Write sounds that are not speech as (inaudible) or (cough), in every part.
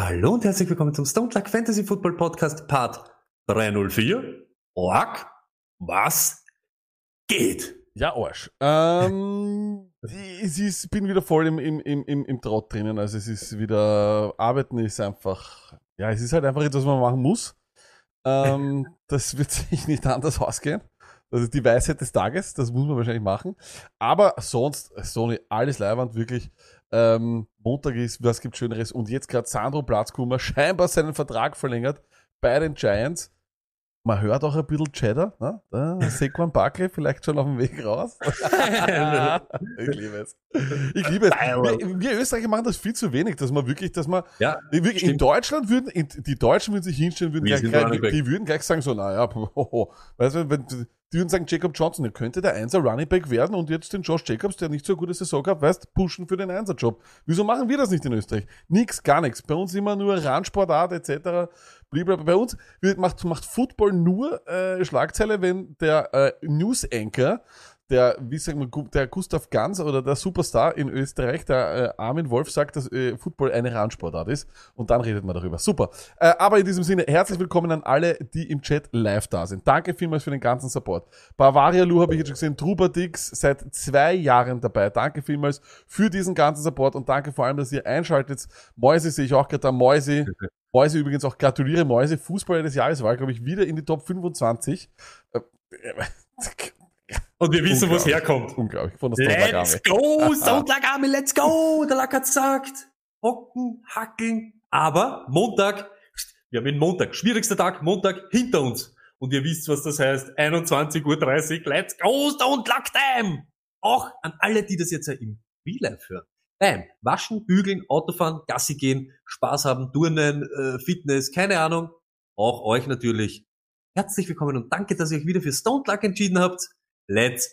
Hallo und herzlich willkommen zum Stone Luck Fantasy Football Podcast Part 304. Org, was geht? Ja, Arsch. Ähm, (laughs) es ist, bin wieder voll im, im, im, im, Trott drinnen. Also es ist wieder, Arbeiten ist einfach, ja, es ist halt einfach etwas, was man machen muss. Ähm, (laughs) das wird sich nicht anders ausgehen. Das ist die Weisheit des Tages, das muss man wahrscheinlich machen. Aber sonst, Sony, alles Leihwand, wirklich. Ähm, Montag ist, was gibt Schöneres? Und jetzt gerade Sandro Platzkummer scheinbar seinen Vertrag verlängert bei den Giants. Man hört auch ein bisschen Cheddar, ne? Da, Saquon Barkley vielleicht schon auf dem Weg raus. (laughs) ich liebe es. Ich liebe es. Wir, wir Österreicher machen das viel zu wenig, dass man wirklich, dass man, Ja, wirklich in. Deutschland würden, in, die Deutschen würden sich hinstellen, würden gleich, gleich, die, würden gleich sagen so, naja, hoho. (laughs) weißt du, wenn, die würden sagen, Jacob Johnson, der könnte der Einser Running Back werden und jetzt den Josh Jacobs, der nicht so eine gute Saison gehabt, weißt, pushen für den Einser-Job. Wieso machen wir das nicht in Österreich? Nix, gar nichts. Bei uns immer nur Randsportart etc. Blablabla. Bei uns macht, macht Football nur äh, Schlagzeile, wenn der äh, News Anchor der, wie sagen wir, der Gustav Ganz oder der Superstar in Österreich, der äh, Armin Wolf, sagt, dass äh, Football eine Randsportart ist. Und dann redet man darüber. Super. Äh, aber in diesem Sinne, herzlich willkommen an alle, die im Chat live da sind. Danke vielmals für den ganzen Support. Bavaria Lu habe ich jetzt schon gesehen, Trubadix seit zwei Jahren dabei. Danke vielmals für diesen ganzen Support und danke vor allem, dass ihr einschaltet. Mäuse sehe ich auch gerade da. Mäuse. (laughs) Mäuse übrigens auch gratuliere Mäuse. Fußballer des Jahres war, glaube ich, wieder in die Top 25. (laughs) (laughs) Und wir wissen, wo es herkommt. Unglaublich. Von der Stone Let's go, (laughs) Sonntagabend, let's go. Der Lack hat gesagt. Hocken, hackeln. Aber Montag, wir haben den Montag, schwierigster Tag, Montag hinter uns. Und ihr wisst, was das heißt. 21.30 Uhr, let's go, Stone Luck Time. Auch an alle, die das jetzt ja im Real Life hören. Nein, waschen, bügeln, Autofahren, Gassi gehen, Spaß haben, Turnen, äh, Fitness, keine Ahnung. Auch euch natürlich. Herzlich willkommen und danke, dass ihr euch wieder für Stone Luck entschieden habt. Let's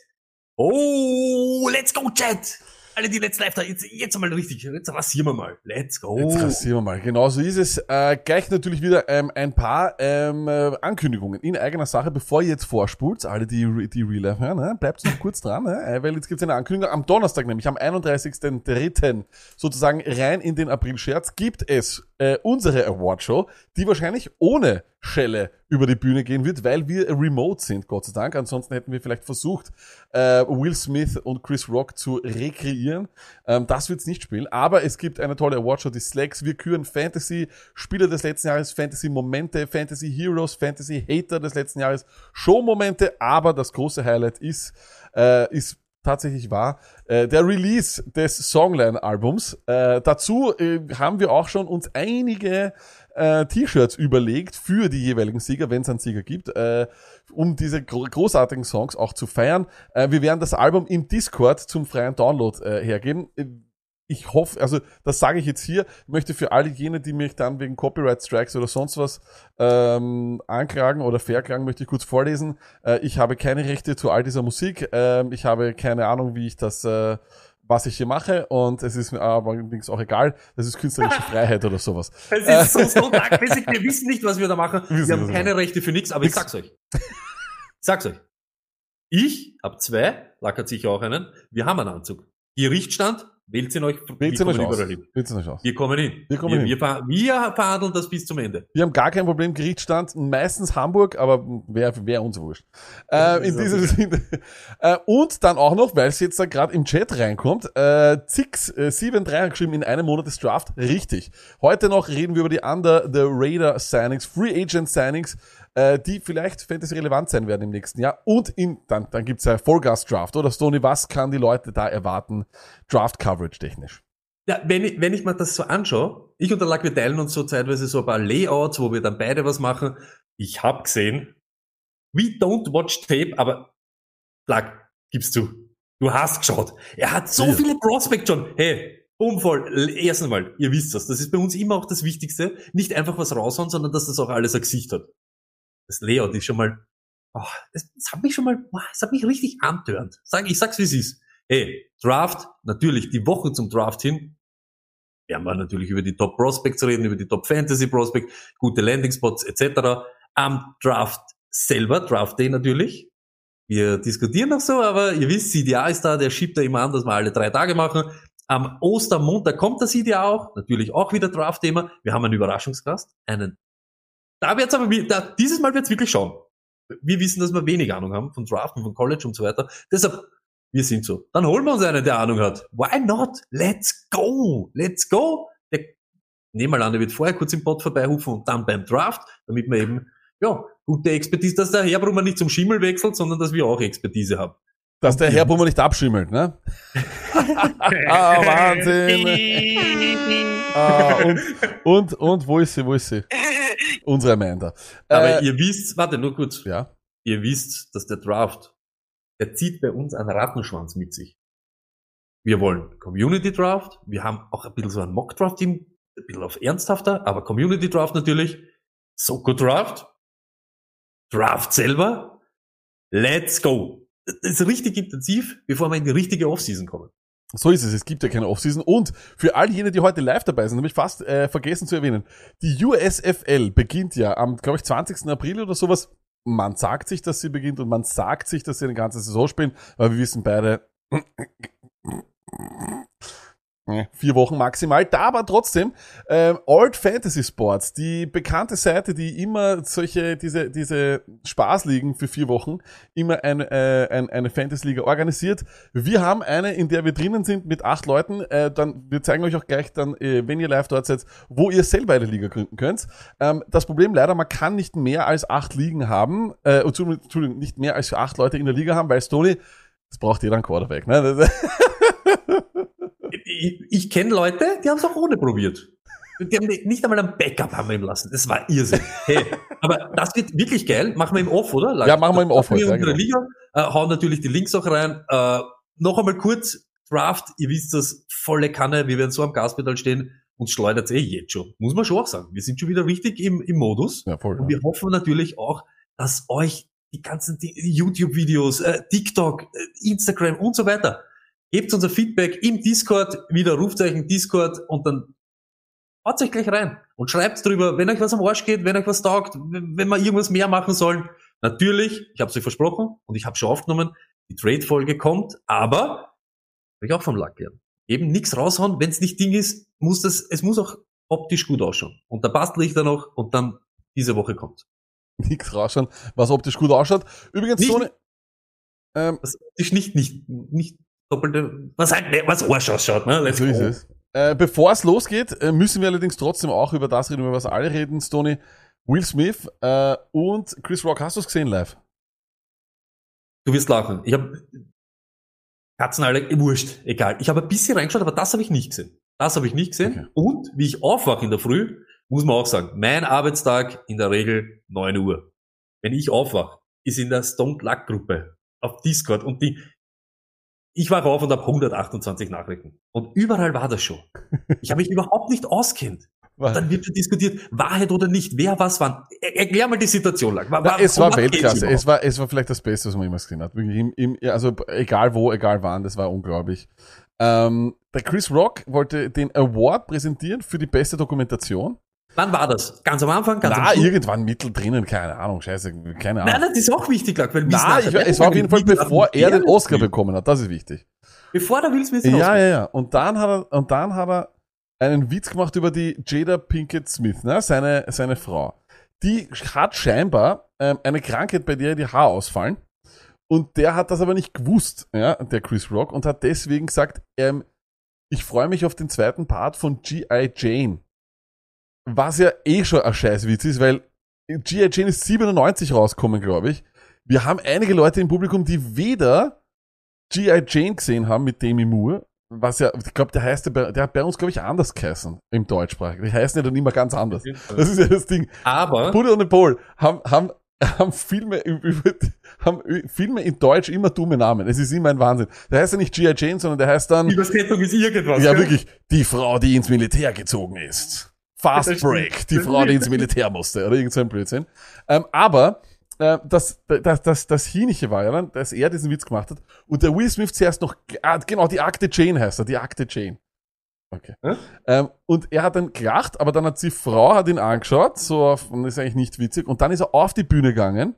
Oh, let's go, Chat! Alle, die let's live da, jetzt, jetzt mal richtig, jetzt rasieren wir mal. Let's go! Jetzt rasieren wir mal. Genau so ist es. Äh, gleich natürlich wieder ähm, ein paar ähm, äh, Ankündigungen in eigener Sache, bevor ihr jetzt vorspult. Alle, die, die Real Life hören, ne? bleibt noch kurz dran, ne? äh, weil jetzt gibt's eine Ankündigung. Am Donnerstag, nämlich am 31.03., sozusagen rein in den April-Scherz, gibt es äh, unsere Awardshow, die wahrscheinlich ohne Schelle über die Bühne gehen wird, weil wir remote sind, Gott sei Dank. Ansonsten hätten wir vielleicht versucht, äh, Will Smith und Chris Rock zu rekreieren. Ähm, das wird's nicht spielen, aber es gibt eine tolle Awardshow, die Slacks. Wir küren Fantasy Spieler des letzten Jahres, Fantasy Momente, Fantasy Heroes, Fantasy Hater des letzten Jahres, Show-Momente, aber das große Highlight ist, äh, ist tatsächlich wahr. Äh, der Release des Songline-Albums. Äh, dazu äh, haben wir auch schon uns einige äh, T-Shirts überlegt für die jeweiligen Sieger, wenn es einen Sieger gibt, äh, um diese gro großartigen Songs auch zu feiern. Äh, wir werden das Album im Discord zum freien Download äh, hergeben. Äh, Ich hoffe, also das sage ich jetzt hier, ich möchte für alle jene, die mich dann wegen Copyright Strikes oder sonst was ähm, anklagen oder verklagen, möchte ich kurz vorlesen. Äh, ich habe keine Rechte zu all dieser Musik. Ähm, ich habe keine Ahnung, wie ich das, äh, was ich hier mache und es ist mir aber allerdings auch egal. Das ist künstlerische (laughs) Freiheit oder sowas. Es ist so Stone Luck, mäßig, wir wissen nicht, was wir da machen. Wissen Wir haben wir keine Rechte für nichts, aber ich sag's euch. Ich sag's euch. Ich hab zwei, Lack hat sicher auch einen. Wir haben einen Anzug. Gerichtsstand, wählt ihn euch, Wählt wir euch kommen aus. überall hin. Wählt's euch aus. Wir kommen hin. Wir kommen wir, hin. Wir, ver wir verhandeln das bis zum Ende. Wir haben gar kein Problem, Gerichtsstand, meistens Hamburg, aber wäre wär uns wurscht. Äh, in diesem Sinne. Äh, und dann auch noch, weil es jetzt da gerade im Chat reinkommt, äh, Zix äh, 7-3 hat geschrieben, in einem Monat ist Draft. Richtig. Heute noch reden wir über die Under the Radar Signings, Free Agent Signings, äh, die vielleicht Fantasy relevant sein werden im nächsten Jahr. Und in, dann, dann gibt's ja Vollgas Draft, oder Stoney, was kann die Leute da erwarten, Draft Coverage technisch? Ja, wenn ich, wenn ich mir das so anschaue, ich und der Lack, wir teilen uns so zeitweise so ein paar Layouts, wo wir dann beide was machen. Ich hab gesehen, we don't watch tape, aber Lack, gibst du. Du hast geschaut. Er hat so Ja. viele Prospects schon. Hey, Bumm voll. Erstens mal, ihr wisst das, das ist bei uns immer auch das Wichtigste. Nicht einfach was raushauen, sondern dass das auch alles ein Gesicht hat. Das Layout ist schon mal, oh, das, das hat mich schon mal, oh, das hat mich richtig antörnt. Sag, ich sag's wie es ist. Hey, Draft, natürlich, die Woche zum Draft hin, werden wir natürlich über die Top Prospects reden, über die Top Fantasy Prospects, gute Landing Spots etc. Am Draft selber, Draft Day natürlich. Wir diskutieren noch so, aber ihr wisst, CDA ist da, der schiebt da immer an, dass wir alle drei Tage machen. Am Ostermontag kommt das CDA auch, natürlich auch wieder Draft-Thema. Wir haben einen Überraschungsgast, einen. Da wird's aber, da, dieses Mal wird's wirklich schauen. Wir wissen, dass wir wenig Ahnung haben von Draft und von College und so weiter. Deshalb, wir sind so. Dann holen wir uns einen, der Ahnung hat. Why not? Let's go! Let's go! Der, nehmen wir an, der wird vorher kurz im Bot vorbeihufen und dann beim Draft, damit wir eben, ja, gute Expertise, dass der Herbrummer nicht zum Schimmel wechselt, sondern dass wir auch Expertise haben. Dass der Herr Bummer nicht abschimmelt, ne? (laughs) ah, Wahnsinn. (laughs) ah, und, und, und, wo ist sie, wo ist sie? Unsere Amanda. Aber Äh, ihr wisst, warte, nur kurz. ja. Ihr wisst, dass der Draft, der zieht bei uns einen Rattenschwanz mit sich. Wir wollen Community Draft, wir haben auch ein bisschen so ein Mock Draft Team, ein bisschen auf ernsthafter, aber Community Draft natürlich, Soko Draft, Draft selber, let's go. Ist richtig intensiv, bevor wir in die richtige Offseason kommen. So ist es, es gibt ja keine Offseason. Und für all jene, die heute live dabei sind, habe ich fast äh, vergessen zu erwähnen, die USFL beginnt ja am, glaube ich, 20. April oder sowas. Man sagt sich, dass sie beginnt und man sagt sich, dass sie eine ganze Saison spielen, weil wir wissen beide, vier Wochen maximal. Da aber trotzdem, ähm, Old Fantasy Sports, die bekannte Seite, die immer solche, diese, diese Spaßligen für vier Wochen, immer ein, äh, ein, eine Fantasy-Liga organisiert. Wir haben eine, in der wir drinnen sind mit acht Leuten. Äh, dann, wir zeigen euch auch gleich dann, äh, wenn ihr live dort seid, wo ihr selber eine Liga gründen könnt. Ähm, das Problem leider, man kann nicht mehr als acht Ligen haben, äh, Entschuldigung, nicht mehr als acht Leute in der Liga haben, weil Stony, das braucht jeder einen Quarterback. Ne? (laughs) Ich, ich kenne Leute, die haben es auch ohne probiert. Die haben nicht einmal ein Backup haben wir ihm lassen. Das war Irrsinn. Hey, aber das wird wirklich geil. Machen wir im Off, oder? Ja, machen wir im Off Wir heute, ja, unsere genau. Liga, äh, hauen natürlich die Links auch rein. Äh, noch einmal kurz, Draft, ihr wisst das, volle Kanne, wir werden so am Gaspedal stehen, uns schleudert eh jetzt schon. Muss man schon auch sagen. Wir sind schon wieder richtig im, im Modus. ja, voll. Und wir hoffen natürlich auch, dass euch die ganzen YouTube-Videos, äh, TikTok, äh, Instagram und so weiter, gebt unser Feedback im Discord, wieder Rufzeichen Discord und dann haut euch gleich rein und schreibt drüber, wenn euch was am Arsch geht, wenn euch was taugt, wenn wir irgendwas mehr machen sollen. Natürlich, ich habe es euch versprochen und ich habe schon aufgenommen, die Trade-Folge kommt, aber hab ich auch vom Lack lernen. Eben nichts raushauen, wenn es nicht Ding ist, muss das, es muss auch optisch gut ausschauen. Und da bastel ich dann noch und dann diese Woche kommt. Nix rausschauen, was optisch gut ausschaut. Übrigens, Nicht- Sony, ähm, Das ist nicht, nicht, nicht doppelte, was halt, was Arsch ausschaut, ne? Let's so ist es. Äh, bevor es losgeht, äh, müssen wir allerdings trotzdem auch über das reden, über was alle reden, Stoney. Will Smith äh, und Chris Rock, hast du es gesehen live? Du wirst lachen. Ich habe Katzen alle, eh, wurscht, egal. Ich habe ein bisschen reingeschaut, aber das habe ich nicht gesehen. Das habe ich nicht gesehen. Okay. Und wie ich aufwache in der Früh, muss man auch sagen, mein Arbeitstag in der Regel 9 Uhr. Wenn ich aufwache, ist in der Stone Luck Gruppe auf Discord und die, ich war auf und habe 128 Nachrichten. Und überall war das schon. Ich habe mich (laughs) überhaupt nicht auskennt. Dann wird schon diskutiert, Wahrheit oder nicht, wer was wann. Er- Erklär mal die Situation lang. Wa- Na, wa- es war Weltklasse. Es war, es war vielleicht das Beste, was man jemals gesehen hat. Wirklich im, im, also egal wo, egal wann, das war unglaublich. Ähm, der Chris Rock wollte den Award präsentieren für die beste Dokumentation. Wann war das? Ganz am Anfang? Ganz Na, am irgendwann mittendrin, keine Ahnung, scheiße, keine Ahnung. Nein, das ist auch wichtig, Lack, weil Na, ich, es war auf jeden Fall bevor er den Oscar bekommen hat, das ist wichtig. Bevor der Will Smith den Ja, Oscar- ja, ja. Und dann hat er, und dann hat er einen Witz gemacht über die Jada Pinkett Smith, ne? seine, seine Frau. Die hat scheinbar ähm, eine Krankheit, bei der die Haare ausfallen. Und der hat das aber nicht gewusst, ja, der Chris Rock, und hat deswegen gesagt, ähm, ich freue mich auf den zweiten Part von G.I. Jane. Was ja eh schon ein Scheißwitz ist, weil G.I. Jane ist 97 rausgekommen, glaube ich. Wir haben einige Leute im Publikum, die weder G.I. Jane gesehen haben mit Demi Moore, was ja, ich glaube, der heißt, ja der hat bei uns, glaube ich, anders geheißen im Deutschsprachigen. Die heißen ja dann immer ganz anders. Das ist ja das Ding. Aber Buddha und Paul haben, haben, haben Filme (laughs) haben Filme in Deutsch immer dumme Namen. Es ist immer ein Wahnsinn. Der heißt ja nicht G.I. Jane, sondern der heißt dann, Übersetzung ist irgendwas. ja gell? wirklich, die Frau, die ins Militär gezogen ist. Fast. Break, die Frau, die ins Militär musste. Oder irgend so ein Blödsinn. Ähm, aber äh, das, das, das, das Hinische war ja dann, dass er diesen Witz gemacht hat und der Will Smith zuerst noch, ah, genau, die Akte Jane heißt er, die Akte Jane. Okay. Hä? Ähm, und er hat dann gelacht, aber dann hat die Frau hat ihn angeschaut, so auf, und das ist eigentlich nicht witzig, und dann ist er auf die Bühne gegangen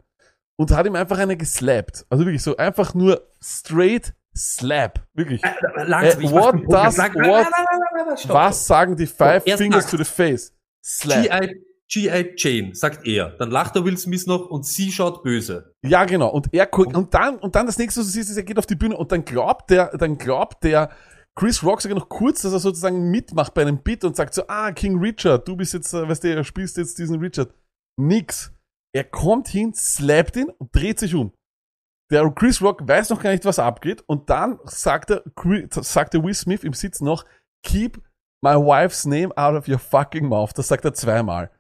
und hat ihm einfach eine geslappt. Also wirklich so einfach nur straight slap. Wirklich. Äh, Langsam, Äh, mach what does- what- stopp. Was sagen die Five erst Fingers nackt. to the Face? Slap. G.I. Jane, sagt er. Dann lacht der Will Smith noch und sie schaut böse. Ja, genau. Und er guckt, und dann, und dann das nächste, was du siehst, ist, er geht auf die Bühne und dann glaubt der, dann glaubt der Chris Rock sogar noch kurz, dass er sozusagen mitmacht bei einem Bit und sagt so, ah, King Richard, du bist jetzt, äh, weißt du, spielst jetzt diesen Richard. Nix. Er kommt hin, slappt ihn und dreht sich um. Der Chris Rock weiß noch gar nicht, was abgeht und dann sagt er, Chris- sagt der Will Smith im Sitz noch, keep my wife's name out of your fucking mouth. Das sagt er zweimal.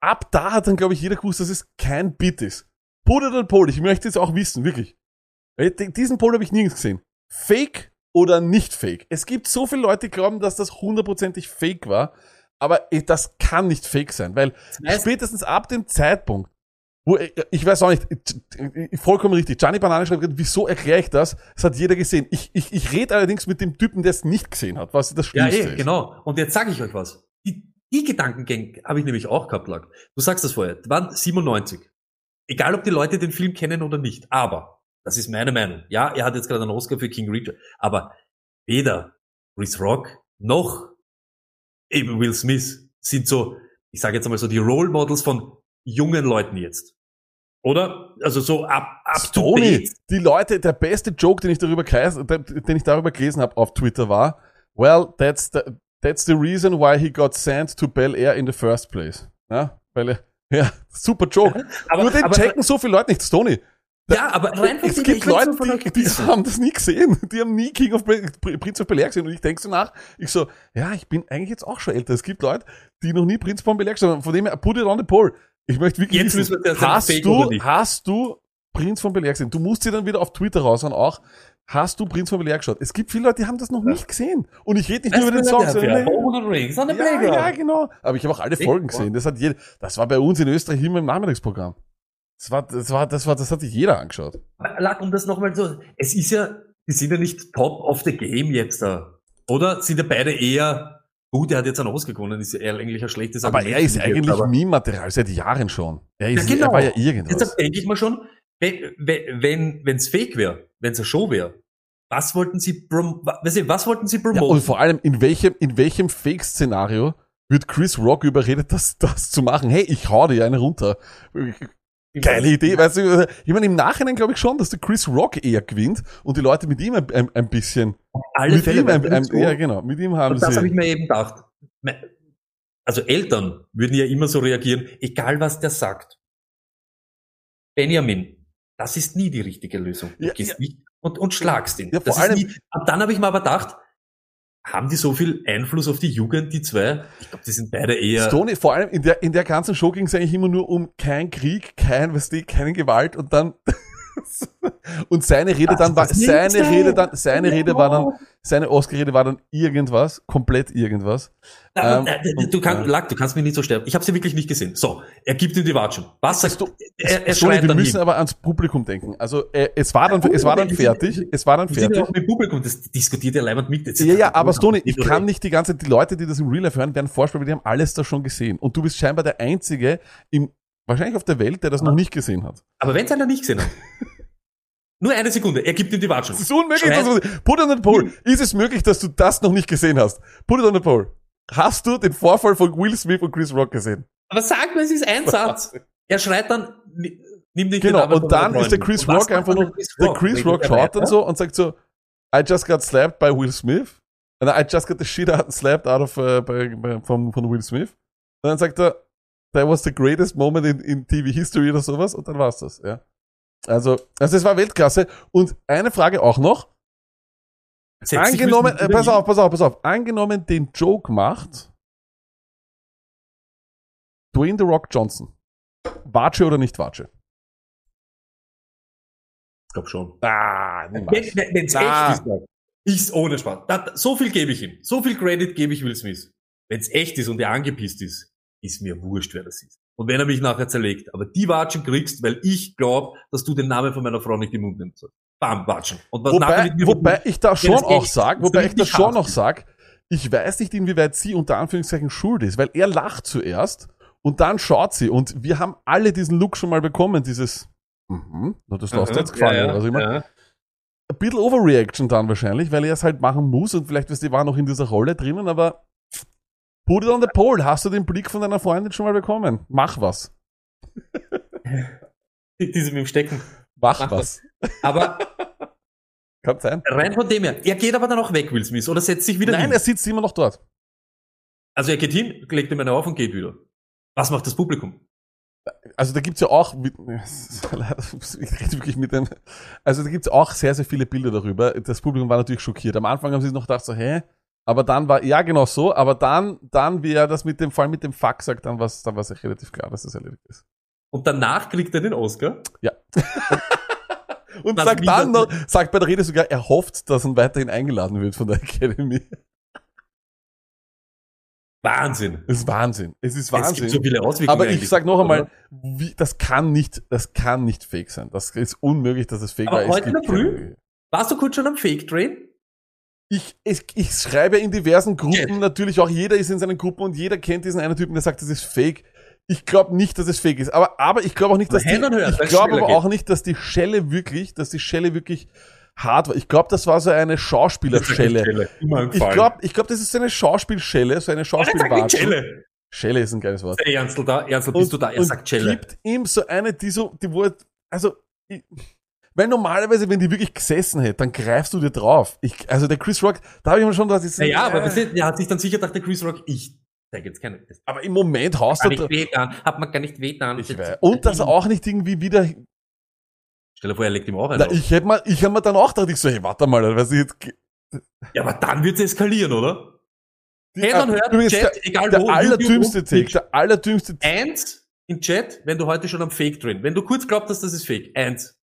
Ab da hat dann, glaube ich, jeder gewusst, dass es kein Bit ist. Pol oder Pol, ich möchte jetzt auch wissen, wirklich. Diesen Pol habe ich nirgends gesehen. Fake oder nicht fake? Es gibt so viele Leute, die glauben, dass das hundertprozentig fake war, aber das kann nicht fake sein, weil heißt- spätestens ab dem Zeitpunkt, wo, ich- ich weiß auch nicht, ich- vollkommen richtig, Gianni Banane schreibt, wieso erkläre ich das? Das hat jeder gesehen. Ich, ich, ich rede allerdings mit dem Typen, der es nicht gesehen hat, was das Ja, Schlimmste eh, ist. genau. Und jetzt sage ich euch was. Die, die Gedankengänge habe ich nämlich auch gehabt, Lack. Du sagst das vorher. Die waren 97. Egal, ob die Leute den Film kennen oder nicht. Aber, das ist meine Meinung. Ja, er hat jetzt gerade einen Oscar für King Richard. Aber weder Chris Rock noch eben Will Smith sind so, ich sage jetzt einmal so, die Role Models von jungen Leuten jetzt. Oder? Also so up, up to Tony, date. die Leute, der beste Joke, den ich darüber, kreis- den ich darüber gelesen habe auf Twitter war, well, that's the, that's the reason why he got sent to Bel Air in the first place. Ja, weil er, (laughs) ja, super Joke. (laughs) Aber, Nur den aber, checken so viele Leute nicht, Tony. ja, aber rein Es gibt ich Leute, so die, die haben das nie gesehen. Die haben nie King of Bel- Pr- Prince of Bel Air gesehen. Und ich denke so nach, ich so, ja, ich bin eigentlich jetzt auch schon älter. Es gibt Leute, die noch nie Prinz von Bel Air gesehen haben. Von dem her, put it on the pole. Ich möchte wirklich Jetzt wissen, müssen wir hast fake du, hast du Prinz von Bel Air gesehen? Du musst dir dann wieder auf Twitter raushauen auch. Hast du Prinz von Bel Air geschaut? Es gibt viele Leute, die haben das noch nicht gesehen. Und ich rede nicht nur über den Song, sondern ja, ja, genau. Aber ich habe auch alle Echt? Folgen gesehen. Das hat jeder, das war bei uns in Österreich immer im Nachmittagsprogramm. Das war, das war, das war, das hat sich jeder angeschaut. Lack, um das nochmal so, es ist ja, die sind ja nicht top of the game jetzt da. Oder? Sind ja beide eher, gut, er hat jetzt einen Oscar gewonnen, ist ja eigentlich ein schlechtes Aber Argument er ist jetzt, eigentlich aber- Meme-Material seit Jahren schon. Er, ist, Ja, genau. er war ja irgendwas. Deshalb denke ich mal schon, wenn, es fake wäre, wenn es eine Show wäre, was wollten sie, prom was wollten sie Ja, promoten? und vor allem, in welchem, in welchem Fake-Szenario wird Chris Rock überredet, das, das zu machen? Hey, ich hau dir eine runter. Geile Idee, weißt du, ich meine, im Nachhinein glaube ich schon, dass der Chris Rock eher gewinnt und die Leute mit ihm ein, ein, ein bisschen, Alle mit Fälle, ihm ein, ein, ja genau, mit ihm haben Und das habe ich sie, mir eben gedacht. Also Eltern würden ja immer so reagieren, egal was der sagt. Benjamin, das ist nie die richtige Lösung. Du Ja, gehst ja. nicht und, und schlagst ihn. Ja, vor das allem- nie, und dann habe ich mir aber gedacht, haben die so viel Einfluss auf die Jugend, die zwei? Ich glaube, die sind beide eher. Stoney, vor allem in der, in der ganzen Show ging es eigentlich immer nur um kein Krieg, kein, weißt du, keine Gewalt und dann, und seine Rede dann war, seine sein. Rede dann, seine Rede war dann, seine Oscar-Rede war dann irgendwas, komplett irgendwas. Na, Ähm, äh, du, und- kannst, Lack, du kannst mich nicht so sterben. Ich habe sie wirklich nicht gesehen. So, er gibt ihm die Watschen. Was sagst du? Er, er Stoney, schreit wir müssen aber ans Publikum denken. Also, äh, es war dann, es war dann fertig, es war dann Wir sind ja fertig. auch mit Publikum, das diskutiert ja leibend mit. Ja, ja, aber Stoney, ich kann nicht die ganze, die Leute, die das im Real Life hören, werden vorspielen, weil die haben alles da schon gesehen. Und du bist scheinbar der Einzige im, wahrscheinlich auf der Welt, der das noch nicht gesehen hat. Aber wenn es einer nicht gesehen hat. (laughs) Nur eine Sekunde, er gibt ihm die Watschen. Es ist unmöglich, dass du, put it on the pole. Ist es möglich, dass du das noch nicht gesehen hast? Put it on the pole. Hast du den Vorfall von Will Smith und Chris Rock gesehen? Aber sag mir, es ist ein Satz. Er schreit dann, ni- nimm den Genau, von und dann ist der. Chris Rock einfach nur, der Chris Rock schaut dann so und sagt so, I just got slapped by Will Smith. And I just got the shit out, slapped out of, uh, by, by, von, von Will Smith. Und dann sagt er, that was the greatest moment in, in TV history oder sowas. Und dann war's das, ja. Also, also es war Weltklasse. Und eine Frage auch noch. Angenommen, äh, pass auf, pass auf, pass auf. Angenommen, den Joke macht Dwayne The Rock Johnson. Watsche oder nicht Watsche? Ich glaube schon. Ah, Wenn es echt ist, Marc, ist ohne Spaß. So viel gebe ich ihm. So viel Credit gebe ich Will Smith. Wenn es echt ist und er angepisst ist, ist mir wurscht, wer das ist. Und wenn er mich nachher zerlegt. Aber die Watschen kriegst, weil ich glaube, dass du den Namen von meiner Frau nicht im Mund nimmst. Bam, Watschen. Und was Wobei, wobei ich da schon auch echt sag, ist, wobei ich da schon noch ist. sag, ich weiß nicht, inwieweit sie unter Anführungszeichen schuld ist, weil er lacht zuerst und dann schaut sie und wir haben alle diesen Look schon mal bekommen, dieses, mhm, das lässt dir jetzt gefallen, ja, oder was immer. ja. Ein bisschen Overreaction dann wahrscheinlich, weil er es halt machen muss und vielleicht, weißt du, war noch in dieser Rolle drinnen, aber put it on the pole, hast du den Blick von deiner Freundin schon mal bekommen? Mach was. Diese mit dem Stecken. Mach, Mach was. Aber (laughs) Kann sein. rein von dem her, er geht aber dann auch weg, Will Smith, oder setzt sich wieder Nein, hin. er sitzt immer noch dort. Also er geht hin, legt ihm eine auf und geht wieder. Was macht das Publikum? also da gibt's ja auch, (laughs) ich rede wirklich mit dem, also da gibt's auch sehr, sehr viele Bilder darüber. Das Publikum war natürlich schockiert. Am Anfang haben sie noch gedacht so, hä? Aber dann war, ja genau so, aber dann, dann, wie er das mit dem, vor allem mit dem Fuck sagt, dann war es dann war's echt relativ klar, dass das erledigt ist. Und danach kriegt er den Oscar. (laughs) Und Was sagt dann noch, sagt bei der Rede sogar, er hofft, dass er weiterhin eingeladen wird von der Academy. Wahnsinn. Das ist Wahnsinn. Es ist Es Wahnsinn. gibt so viele Auswirkungen. Aber ich sag noch einmal, wie, das kann nicht, das kann nicht fake sein. Das ist unmöglich, dass es fake Aber war. Es heute in der Früh? Warst du kurz schon am Fake Train? Ich, ich, ich schreibe in diversen Gruppen natürlich auch, jeder ist in seinen Gruppen und jeder kennt diesen einen Typen, der sagt, das ist fake. Ich glaube nicht, dass es fake ist. Aber, aber ich glaube auch nicht, dass die, Earth, ich glaube aber geht. auch nicht, dass die Schelle wirklich, dass die Schelle wirklich hart war. Ich glaube, das war so eine Schauspielerschelle. Ich glaube, ich glaube, das ist so eine Schauspielschelle, so eine Schauspielwatschen. Schelle. Ist ein geiles Wort. Ernstl da, Ernstl, bist du da? Er und sagt Schelle. gibt ihm so eine, die so, die wo, also, ich, weil normalerweise, wenn die wirklich gesessen hätte, dann greifst du dir drauf. Ich, also der Chris Rock, da habe ich mir schon gedacht, das ist- Naja, aber äh, weißt du, er hat sich dann sicher gedacht, der Chris Rock, ich zeige jetzt keine. Das aber im Moment haust du nicht wehtan, hat man gar nicht wehtan. ich weiß. Und dass er auch nicht irgendwie wieder. Stell dir vor, er legt ihm auch einen Na, auf. ich hätte mal, ich habe mir dann auch gedacht, ich so, hey, warte mal, was ich jetzt. Ja, aber dann wird's eskalieren, oder? Die, Hand on äh, Earth, übrigens, Chat, der, egal der wo, allerdümmste Take, der allerdümmste Take. Eins im Chat, wenn du heute schon am Fake drin. Wenn du kurz glaubst, dass das ist Fake. Eins.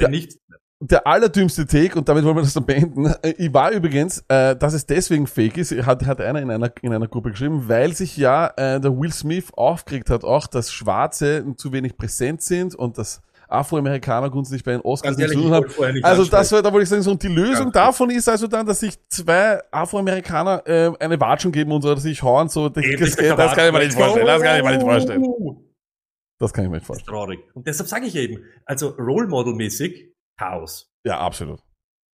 Wenn nicht, der allerdümmste Take, und damit wollen wir das dann beenden, äh, ich war übrigens, äh, dass es deswegen fake ist, hat, hat einer in einer, in einer Gruppe geschrieben, weil sich ja äh, der Will Smith aufgeregt hat, auch, dass Schwarze zu wenig präsent sind und dass Afroamerikaner grundsätzlich bei den Oscars nichts zu tun haben. Also das war, da wollte ich sagen, so, und die Lösung Ganz davon ist also dann, dass sich zwei Afroamerikaner äh, eine Watschung geben und so, dass sich hauen, so, das, das, das kann ich mir nicht vorstellen, das kann ich mir nicht vorstellen. Das kann ich mir nicht Das vorstellen. ist traurig. Und deshalb sage ich eben, also Role Model mäßig Chaos. Ja, absolut.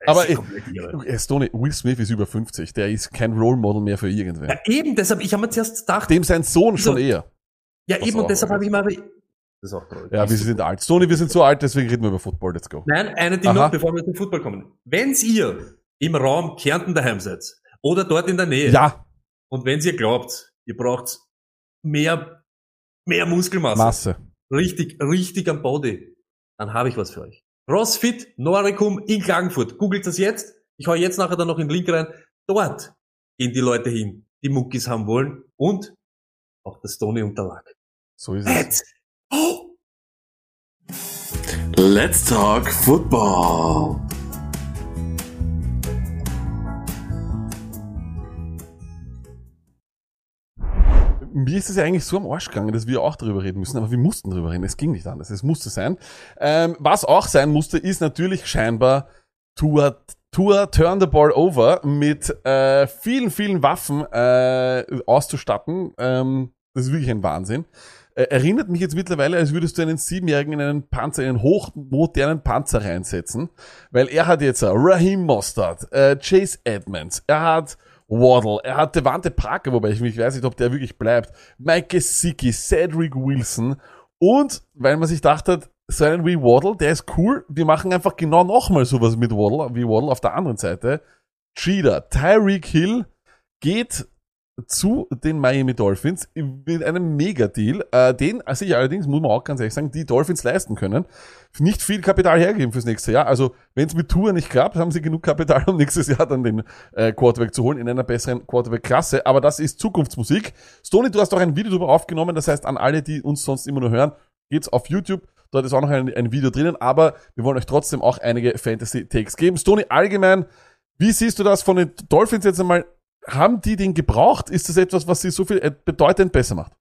Das Aber ich- Stoney, Will Smith ist über 50, der ist kein Role Model mehr für irgendwen. Ja, eben, deshalb, ich habe mir zuerst gedacht, Dem sein Sohn schon So. eher. ja eben, und deshalb habe ich mal, das ist auch traurig. Ja, wir sind alt. Stoney, wir sind so alt, deswegen reden wir über Football. Let's go. Nein, eine Ding noch, bevor wir zum Football kommen. Wenn's ihr im Raum Kärnten daheim seid oder dort in der Nähe Ja, und wenn ihr glaubt, ihr braucht mehr, mehr Muskelmasse, Masse. richtig, richtig am Body, dann habe ich was für euch. CrossFit Noricum in Klagenfurt. Googelt das jetzt. Ich hau jetzt nachher dann noch in den Link rein. Dort gehen die Leute hin, die Muckis haben wollen und auch der Stony Unterlag. So ist es. Let's oh! Let's talk football. Mir ist es ja eigentlich so am Arsch gegangen, dass wir auch darüber reden müssen, aber wir mussten darüber reden. Es ging nicht anders. Es musste sein. Ähm, was auch sein musste, ist natürlich scheinbar Tour, Tour Turn the Ball Over mit äh, vielen, vielen Waffen äh, auszustatten. Ähm, das ist wirklich ein Wahnsinn. Äh, erinnert mich jetzt mittlerweile, als würdest du einen Siebenjährigen in einen Panzer, in einen hochmodernen Panzer reinsetzen, weil er hat jetzt Raheem Mostert, äh, Chase Edmonds, er hat Waddle, er hat Devante Parker, wobei ich mich weiß nicht, ob der wirklich bleibt, Mike Gesicki, Cedric Wilson. Und, weil man sich gedacht hat, so einen wie Waddle, der ist cool, wir machen einfach genau nochmal sowas mit Waddle, wie Waddle auf der anderen Seite. Cheetah, Tyreek Hill geht zu den Miami Dolphins mit einem Mega-Deal, äh, den sich allerdings, muss man auch ganz ehrlich sagen, die Dolphins leisten können. Nicht viel Kapital hergeben fürs nächste Jahr. Also, wenn es mit Tour nicht klappt, haben sie genug Kapital, um (laughs) nächstes Jahr dann den äh, Quarterback zu holen in einer besseren Quarterback-Klasse. Aber das ist Zukunftsmusik. Stoney, du hast auch ein Video darüber aufgenommen, das heißt, an alle, die uns sonst immer nur hören, geht's auf YouTube. Dort ist auch noch ein, ein Video drinnen, aber wir wollen euch trotzdem auch einige Fantasy-Takes geben. Stoney, allgemein, wie siehst du das von den Dolphins jetzt einmal? Haben die den gebraucht? Ist das etwas, was sie so viel äh, bedeutend besser macht?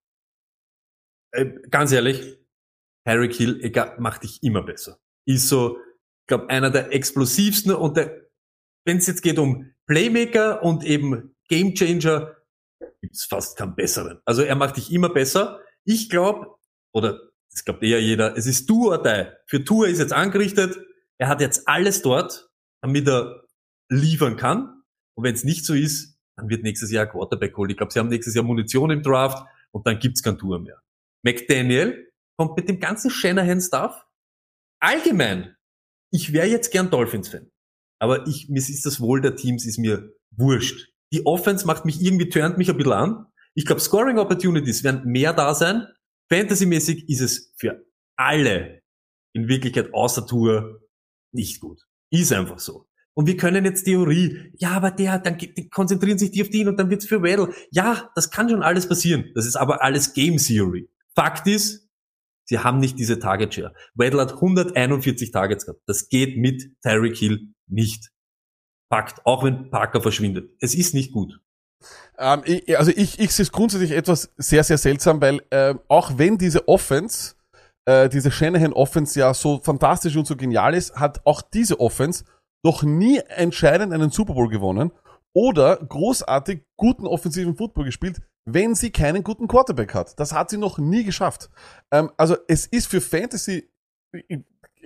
Äh, ganz ehrlich, Harry Kill egal, macht dich immer besser. Ist so, glaube einer der explosivsten und der, wenn es jetzt geht um Playmaker und eben Gamechanger, gibt's fast keinen besseren. Also er macht dich immer besser. Ich glaube, oder das glaubt eher jeder, es ist du oder. Für Tour ist jetzt angerichtet, er hat jetzt alles dort, damit er liefern kann. Und wenn es nicht so ist, dann wird nächstes Jahr Quarterback holen. Ich glaube, sie haben nächstes Jahr Munition im Draft und dann gibt's kein Tour mehr. McDaniel kommt mit dem ganzen Shanahan-Stuff. Allgemein, ich wäre jetzt gern Dolphins-Fan. Aber ich, mir ist das Wohl der Teams ist mir wurscht. Die Offense macht mich irgendwie, turnt mich ein bisschen an. Ich glaube, Scoring Opportunities werden mehr da sein. Fantasy-mäßig ist es für alle in Wirklichkeit außer Tour nicht gut. Ist einfach so. Und wir können jetzt Theorie, ja, aber der, dann die konzentrieren sich die auf den und dann wird's für Waddle. Ja, das kann schon alles passieren. Das ist aber alles Game Theory. Fakt ist, sie haben nicht diese Target Share. Waddle hat 141 Targets gehabt. Das geht mit Tyreek Hill nicht. Fakt. Auch wenn Parker verschwindet. Es ist nicht gut. Ähm, ich, also ich, ich sehe es grundsätzlich etwas sehr, sehr seltsam, weil äh, auch wenn diese Offense, äh, diese Shanahan Offense ja so fantastisch und so genial ist, hat auch diese Offense noch nie entscheidend einen Super Bowl gewonnen oder großartig guten offensiven Football gespielt, wenn sie keinen guten Quarterback hat. Das hat sie noch nie geschafft. Ähm, also es ist für Fantasy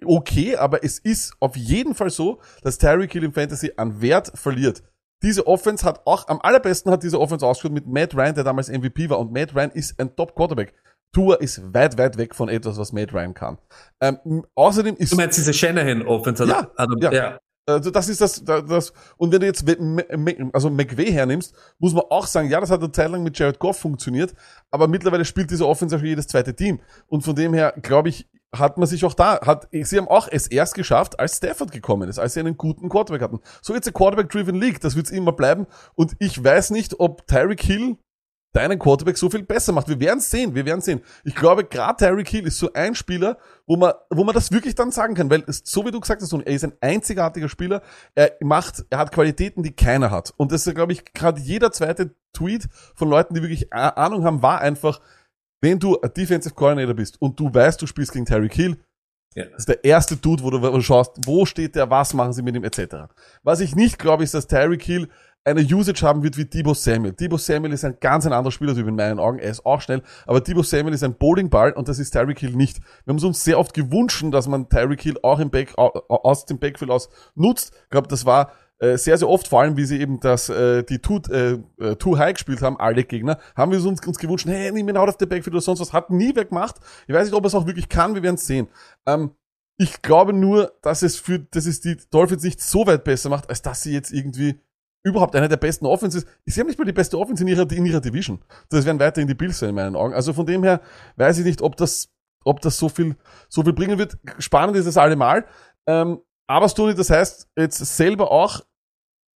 okay, aber es ist auf jeden Fall so, dass Tyreek Hill im Fantasy an Wert verliert. Diese Offense hat auch, am allerbesten hat diese Offense ausgeschaut mit Matt Ryan, der damals MVP war. Und Matt Ryan ist ein Top-Quarterback. Tour ist weit, weit weg von etwas, was Matt Ryan kann. Ähm, außerdem ist... Du meinst diese Shanahan-Offense? Ja, ja. ja. Also das ist das, das, und wenn du jetzt also McVay hernimmst, muss man auch sagen, ja, das hat eine Zeit lang mit Jared Goff funktioniert, aber mittlerweile spielt diese Offense für jedes zweite Team. Und von dem her, glaube ich, hat man sich auch da, hat, sie haben auch es erst geschafft, als Stafford gekommen ist, als sie einen guten Quarterback hatten. So jetzt eine Quarterback-driven League, das wird es immer bleiben. Und ich weiß nicht, ob Tyreek Hill deinen Quarterback so viel besser macht. Wir werden sehen, wir werden sehen. Ich glaube, gerade Tyreek Hill ist so ein Spieler, wo man, wo man das wirklich dann sagen kann, weil es, so wie du gesagt hast, er ist ein einzigartiger Spieler. Er macht, er hat Qualitäten, die keiner hat. Und das ist, glaube ich, gerade jeder zweite Tweet von Leuten, die wirklich Ahnung haben, war einfach, wenn du ein Defensive Coordinator bist und du weißt, du spielst gegen Tyreek Hill, ja. Das ist der erste Dude, wo du, wo du schaust, wo steht der, was machen sie mit ihm, etc. Was ich nicht glaube, ist, dass Tyreek Hill eine Usage haben wird wie Debo Samuel. Debo Samuel ist ein ganz ein anderer Spielertyp in meinen Augen. Er ist auch schnell, aber Debo Samuel ist ein Bowlingball und das ist Tyreek Hill nicht. Wir haben es uns sehr oft gewünscht, dass man Tyreek Hill auch im Back, aus dem Backfield aus nutzt. Ich glaube, das war äh, sehr, sehr oft, vor allem wie sie eben das, äh, die Too, äh, äh, Too High gespielt haben, alle Gegner, haben wir uns, uns gewünscht, hey, nimm ihn out of the backfield oder sonst was, hat nie wer gemacht. Ich weiß nicht, ob er es auch wirklich kann, wir werden es sehen. Ähm, ich glaube nur, dass es für, dass es die Dolphins nicht so weit besser macht, als dass sie jetzt irgendwie überhaupt einer der besten Offenses. Sie haben nicht mal die beste Offense in ihrer, in ihrer Division. Das werden weiterhin die Bills sein, in meinen Augen. Also von dem her weiß ich nicht, ob das, ob das so viel, so viel bringen wird. Spannend ist es allemal. Ähm, aber Stony, das heißt jetzt selber auch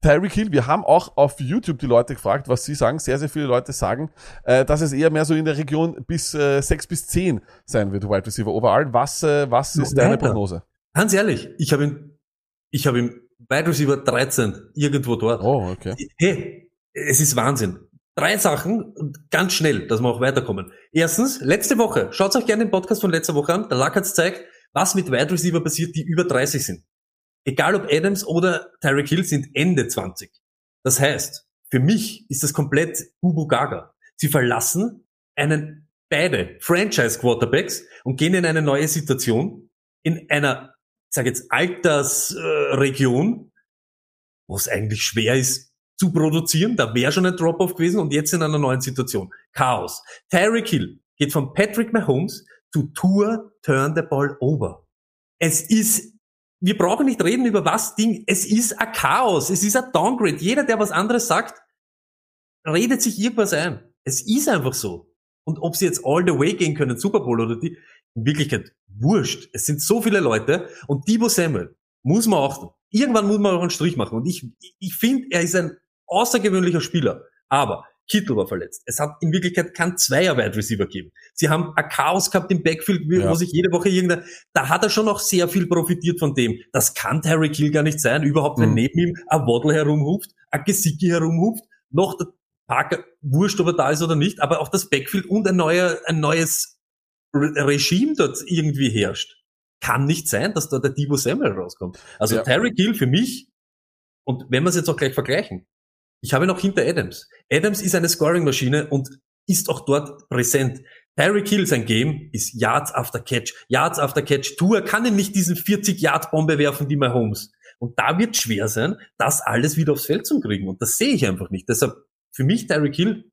Tyreek Hill, wir haben auch auf YouTube die Leute gefragt, was sie sagen. Sehr, sehr viele Leute sagen, äh, dass es eher mehr so in der Region bis äh, 6 bis 10 sein wird, Wide Receiver overall. Was, äh, was ist deine Prognose? Ganz ehrlich, ich habe ihn, ich habe ihn Wide Receiver 13, irgendwo dort. Oh, okay. Hey, es ist Wahnsinn. Drei Sachen, ganz schnell, dass wir auch weiterkommen. Erstens, letzte Woche, schaut euch gerne den Podcast von letzter Woche an. Der Lack hat zeigt, was mit Wide Receiver passiert, die über 30 sind egal ob Adams oder Tyreek Hill sind Ende 20. Das heißt, für mich ist das komplett Bubu Gaga. Sie verlassen einen beide Franchise Quarterbacks und gehen in eine neue Situation in einer, ich sage jetzt Altersregion, äh, wo es eigentlich schwer ist zu produzieren. Da wäre schon ein Drop-off gewesen und jetzt in einer neuen Situation. Chaos. Tyreek Hill geht von Patrick Mahomes zu Tour Turn the Ball Over. Es ist wir brauchen nicht reden über was Ding. Es ist ein Chaos. Es ist ein Downgrade. Jeder, der was anderes sagt, redet sich irgendwas ein. Es ist einfach so. Und ob sie jetzt all the way gehen können, Super Bowl oder die, in Wirklichkeit wurscht. Es sind so viele Leute und Debo Samuel muss man auch, irgendwann muss man auch einen Strich machen. Und ich, ich finde, er ist ein außergewöhnlicher Spieler. Aber Kittel war verletzt. Es hat in Wirklichkeit kein Zweier Wide Receiver gegeben. Sie haben ein Chaos gehabt im Backfield, wo Ja. sich jede Woche irgendein, da hat er schon noch sehr viel profitiert von dem. Das kann Terry Kill gar nicht sein, überhaupt, wenn Mhm. neben ihm ein Waddle herumhuft, ein Gesicki herumhuft, noch der Parker, wurscht, ob er da ist oder nicht, aber auch das Backfield und ein neuer, ein neues Regime dort irgendwie herrscht. Kann nicht sein, dass da der Divo Samuel rauskommt. Also Ja. Terry Gill für mich, und wenn wir es jetzt auch gleich vergleichen, ich habe noch hinter Adams. Adams ist eine Scoring-Maschine und ist auch dort präsent. Tyreek Hill, sein Game, ist Yards after Catch. Yards after Catch. Tour kann ihm nicht diesen 40-Yard-Bombe werfen, die Mahomes. Und da wird schwer sein, das alles wieder aufs Feld zu kriegen. Und das sehe ich einfach nicht. Deshalb, für mich Tyreek Hill,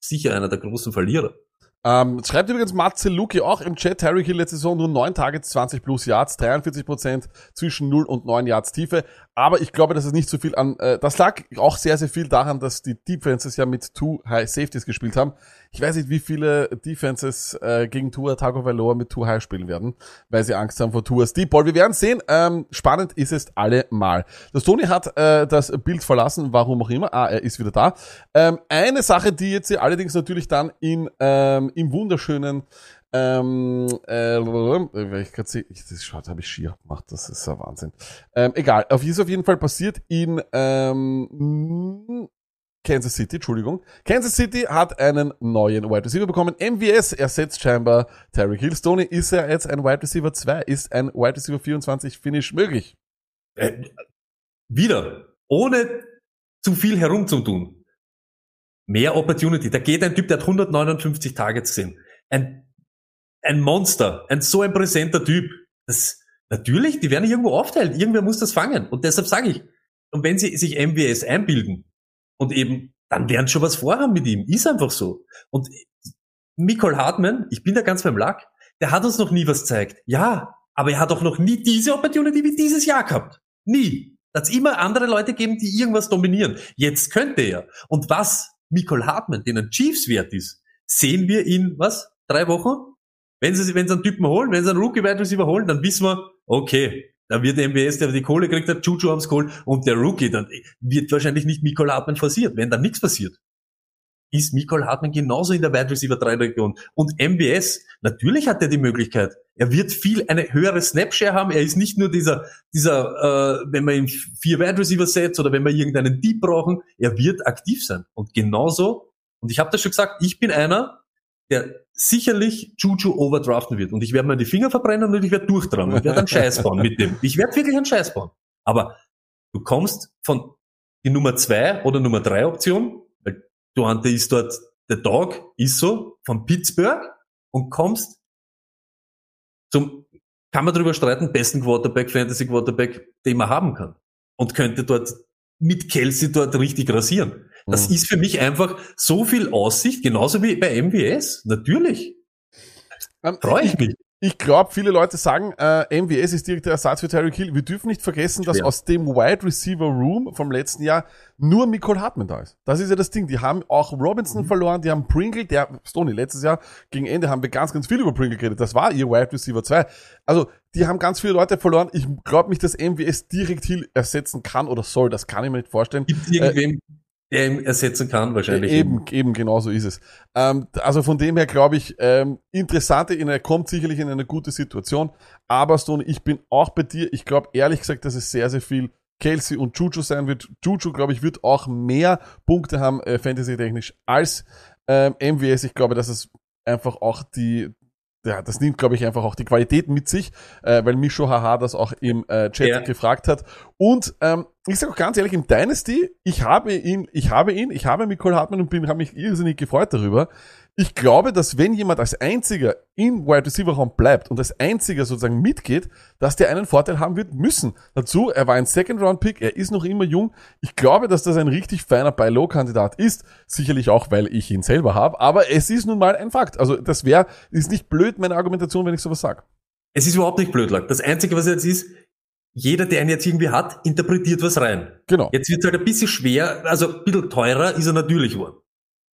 sicher einer der großen Verlierer. Ähm, schreibt übrigens Matze Luki auch im Chat, Harry Hill letzte Saison nur 9 Targets, 20 plus Yards, 43% zwischen 0 und 9 Yards Tiefe. Aber ich glaube, dass es nicht so viel an, äh, das lag auch sehr, sehr viel daran, dass die Defenses ja mit Two High Safeties gespielt haben. Ich weiß nicht, wie viele Defenses äh, gegen Tua Tagovailoa mit Two High spielen werden, weil sie Angst haben vor Tuas Deep Ball. Wir werden sehen. Ähm, spannend ist es allemal. Der Sony hat äh, das Bild verlassen, warum auch immer. Ah, er ist wieder da. Ähm, eine Sache, die jetzt hier allerdings natürlich dann in, ähm, im wunderschönen ähm, äh, ich gerade sehe, ich- das schaut, habe ich schier gemacht, das ist ja Wahnsinn. Ähm, egal, auf ist auf jeden Fall passiert in ähm, Kansas City, Entschuldigung. Kansas City hat einen neuen Wide Receiver bekommen. MVS ersetzt scheinbar Terry Hill. Stoney ist er jetzt ein Wide Receiver 2, ist ein Wide Receiver 24 Finish möglich. Äh, wieder, ohne zu viel herumzutun. Mehr Opportunity. Da geht ein Typ, der hat 159 Targets gesehen. Ein, ein Monster, ein so ein präsenter Typ. Das, natürlich, die werden irgendwo aufteilen. Irgendwer muss das fangen. Und deshalb sage ich, und wenn sie sich MWS einbilden und eben, dann werden schon was vorhaben mit ihm. Ist einfach so. Und Nicole Hartmann, ich bin da ganz beim Lack, der hat uns noch nie was gezeigt. Ja, aber er hat auch noch nie diese Opportunity wie dieses Jahr gehabt. Nie. Da hat's immer andere Leute gegeben, die irgendwas dominieren. Jetzt könnte er. Und was Nicole Hartmann, den ein Chiefs wert ist, sehen wir in, was? Drei Wochen? Wenn sie, wenn sie einen Typen holen, wenn sie einen Rookie Wide Receiver holen, dann wissen wir, okay, da wird der MWS, der die Kohle kriegt, der Juju haben's geholt und der Rookie, dann wird wahrscheinlich nicht Nicole Hartmann forciert, wenn dann nichts passiert. Ist Nicole Hartmann genauso in der Wide Receiver 3 Region. Und MBS, natürlich hat er die Möglichkeit. Er wird viel eine höhere Snapshare haben. Er ist nicht nur dieser, dieser, äh, wenn wir ihm vier Wide Receiver setzt oder wenn wir irgendeinen Deep brauchen, er wird aktiv sein. Und genauso, und ich habe das schon gesagt, ich bin einer, der sicherlich Juju overdraften wird. Und ich werde mir die Finger verbrennen und ich werde durchtragen und werde einen Scheiß bauen mit dem. Ich werde wirklich einen Scheiß bauen. Aber du kommst von die Nummer zwei oder Nummer drei Option, weil Duante ist dort der Dog, ist so, von Pittsburgh und kommst zum, kann man darüber streiten, besten Quarterback, Fantasy Quarterback, den man haben kann. Und könnte dort mit Kelsey dort richtig rasieren. Das Mhm. ist für mich einfach so viel Aussicht, genauso wie bei MWS. Natürlich. Ähm, Freue ich mich. Ich glaube, viele Leute sagen, äh, MWS ist direkt der Ersatz für Tyreek Hill. Wir dürfen nicht vergessen, dass Ja. aus dem Wide Receiver Room vom letzten Jahr nur Nicole Hartman da ist. Das ist ja das Ding. Die haben auch Mhm. Robinson verloren, die haben Pringle, der, Stoney, letztes Jahr gegen Ende haben wir ganz, ganz viel über Pringle geredet. Das war ihr Wide Receiver 2. Also, die haben ganz viele Leute verloren. Ich glaube nicht, dass MWS direkt Hill ersetzen kann oder soll. Das kann ich mir nicht vorstellen. Gibt es irgendwem, der ihn ersetzen kann, wahrscheinlich. Eben, eben, genau so ist es. Ähm, also von dem her glaube ich, ähm, interessante, er kommt sicherlich in eine gute Situation. Aber Stone, ich bin auch bei dir. Ich glaube ehrlich gesagt, dass es sehr, sehr viel Kelsey und Juju sein wird. Juju, glaube ich, wird auch mehr Punkte haben, äh, fantasy-technisch, als ähm, MWS. Ich glaube, dass es einfach auch die, ja, das nimmt, glaube ich, einfach auch die Qualität mit sich, äh, weil Misho Haha das auch im äh, Chat Ja. gefragt hat. Und ähm, ich sage auch ganz ehrlich, im Dynasty, ich habe ihn, ich habe ihn, ich habe Nicole Hartmann und bin, habe mich irrsinnig gefreut darüber. Ich glaube, dass wenn jemand als einziger im Wide Receiver Raum bleibt und als einziger sozusagen mitgeht, dass der einen Vorteil haben wird müssen. Dazu, er war ein Second Round Pick, er ist noch immer jung. Ich glaube, dass das ein richtig feiner Buy Low Kandidat ist. Sicherlich auch, weil ich ihn selber habe, aber es ist nun mal ein Fakt. Also das wäre, ist nicht blöd meine Argumentation, wenn ich sowas sage. Es ist überhaupt nicht blöd, Lack. Das Einzige, was jetzt ist, jeder, der ihn jetzt irgendwie hat, interpretiert was rein. Genau. Jetzt wird es halt ein bisschen schwer, also ein bisschen teurer ist er natürlich geworden.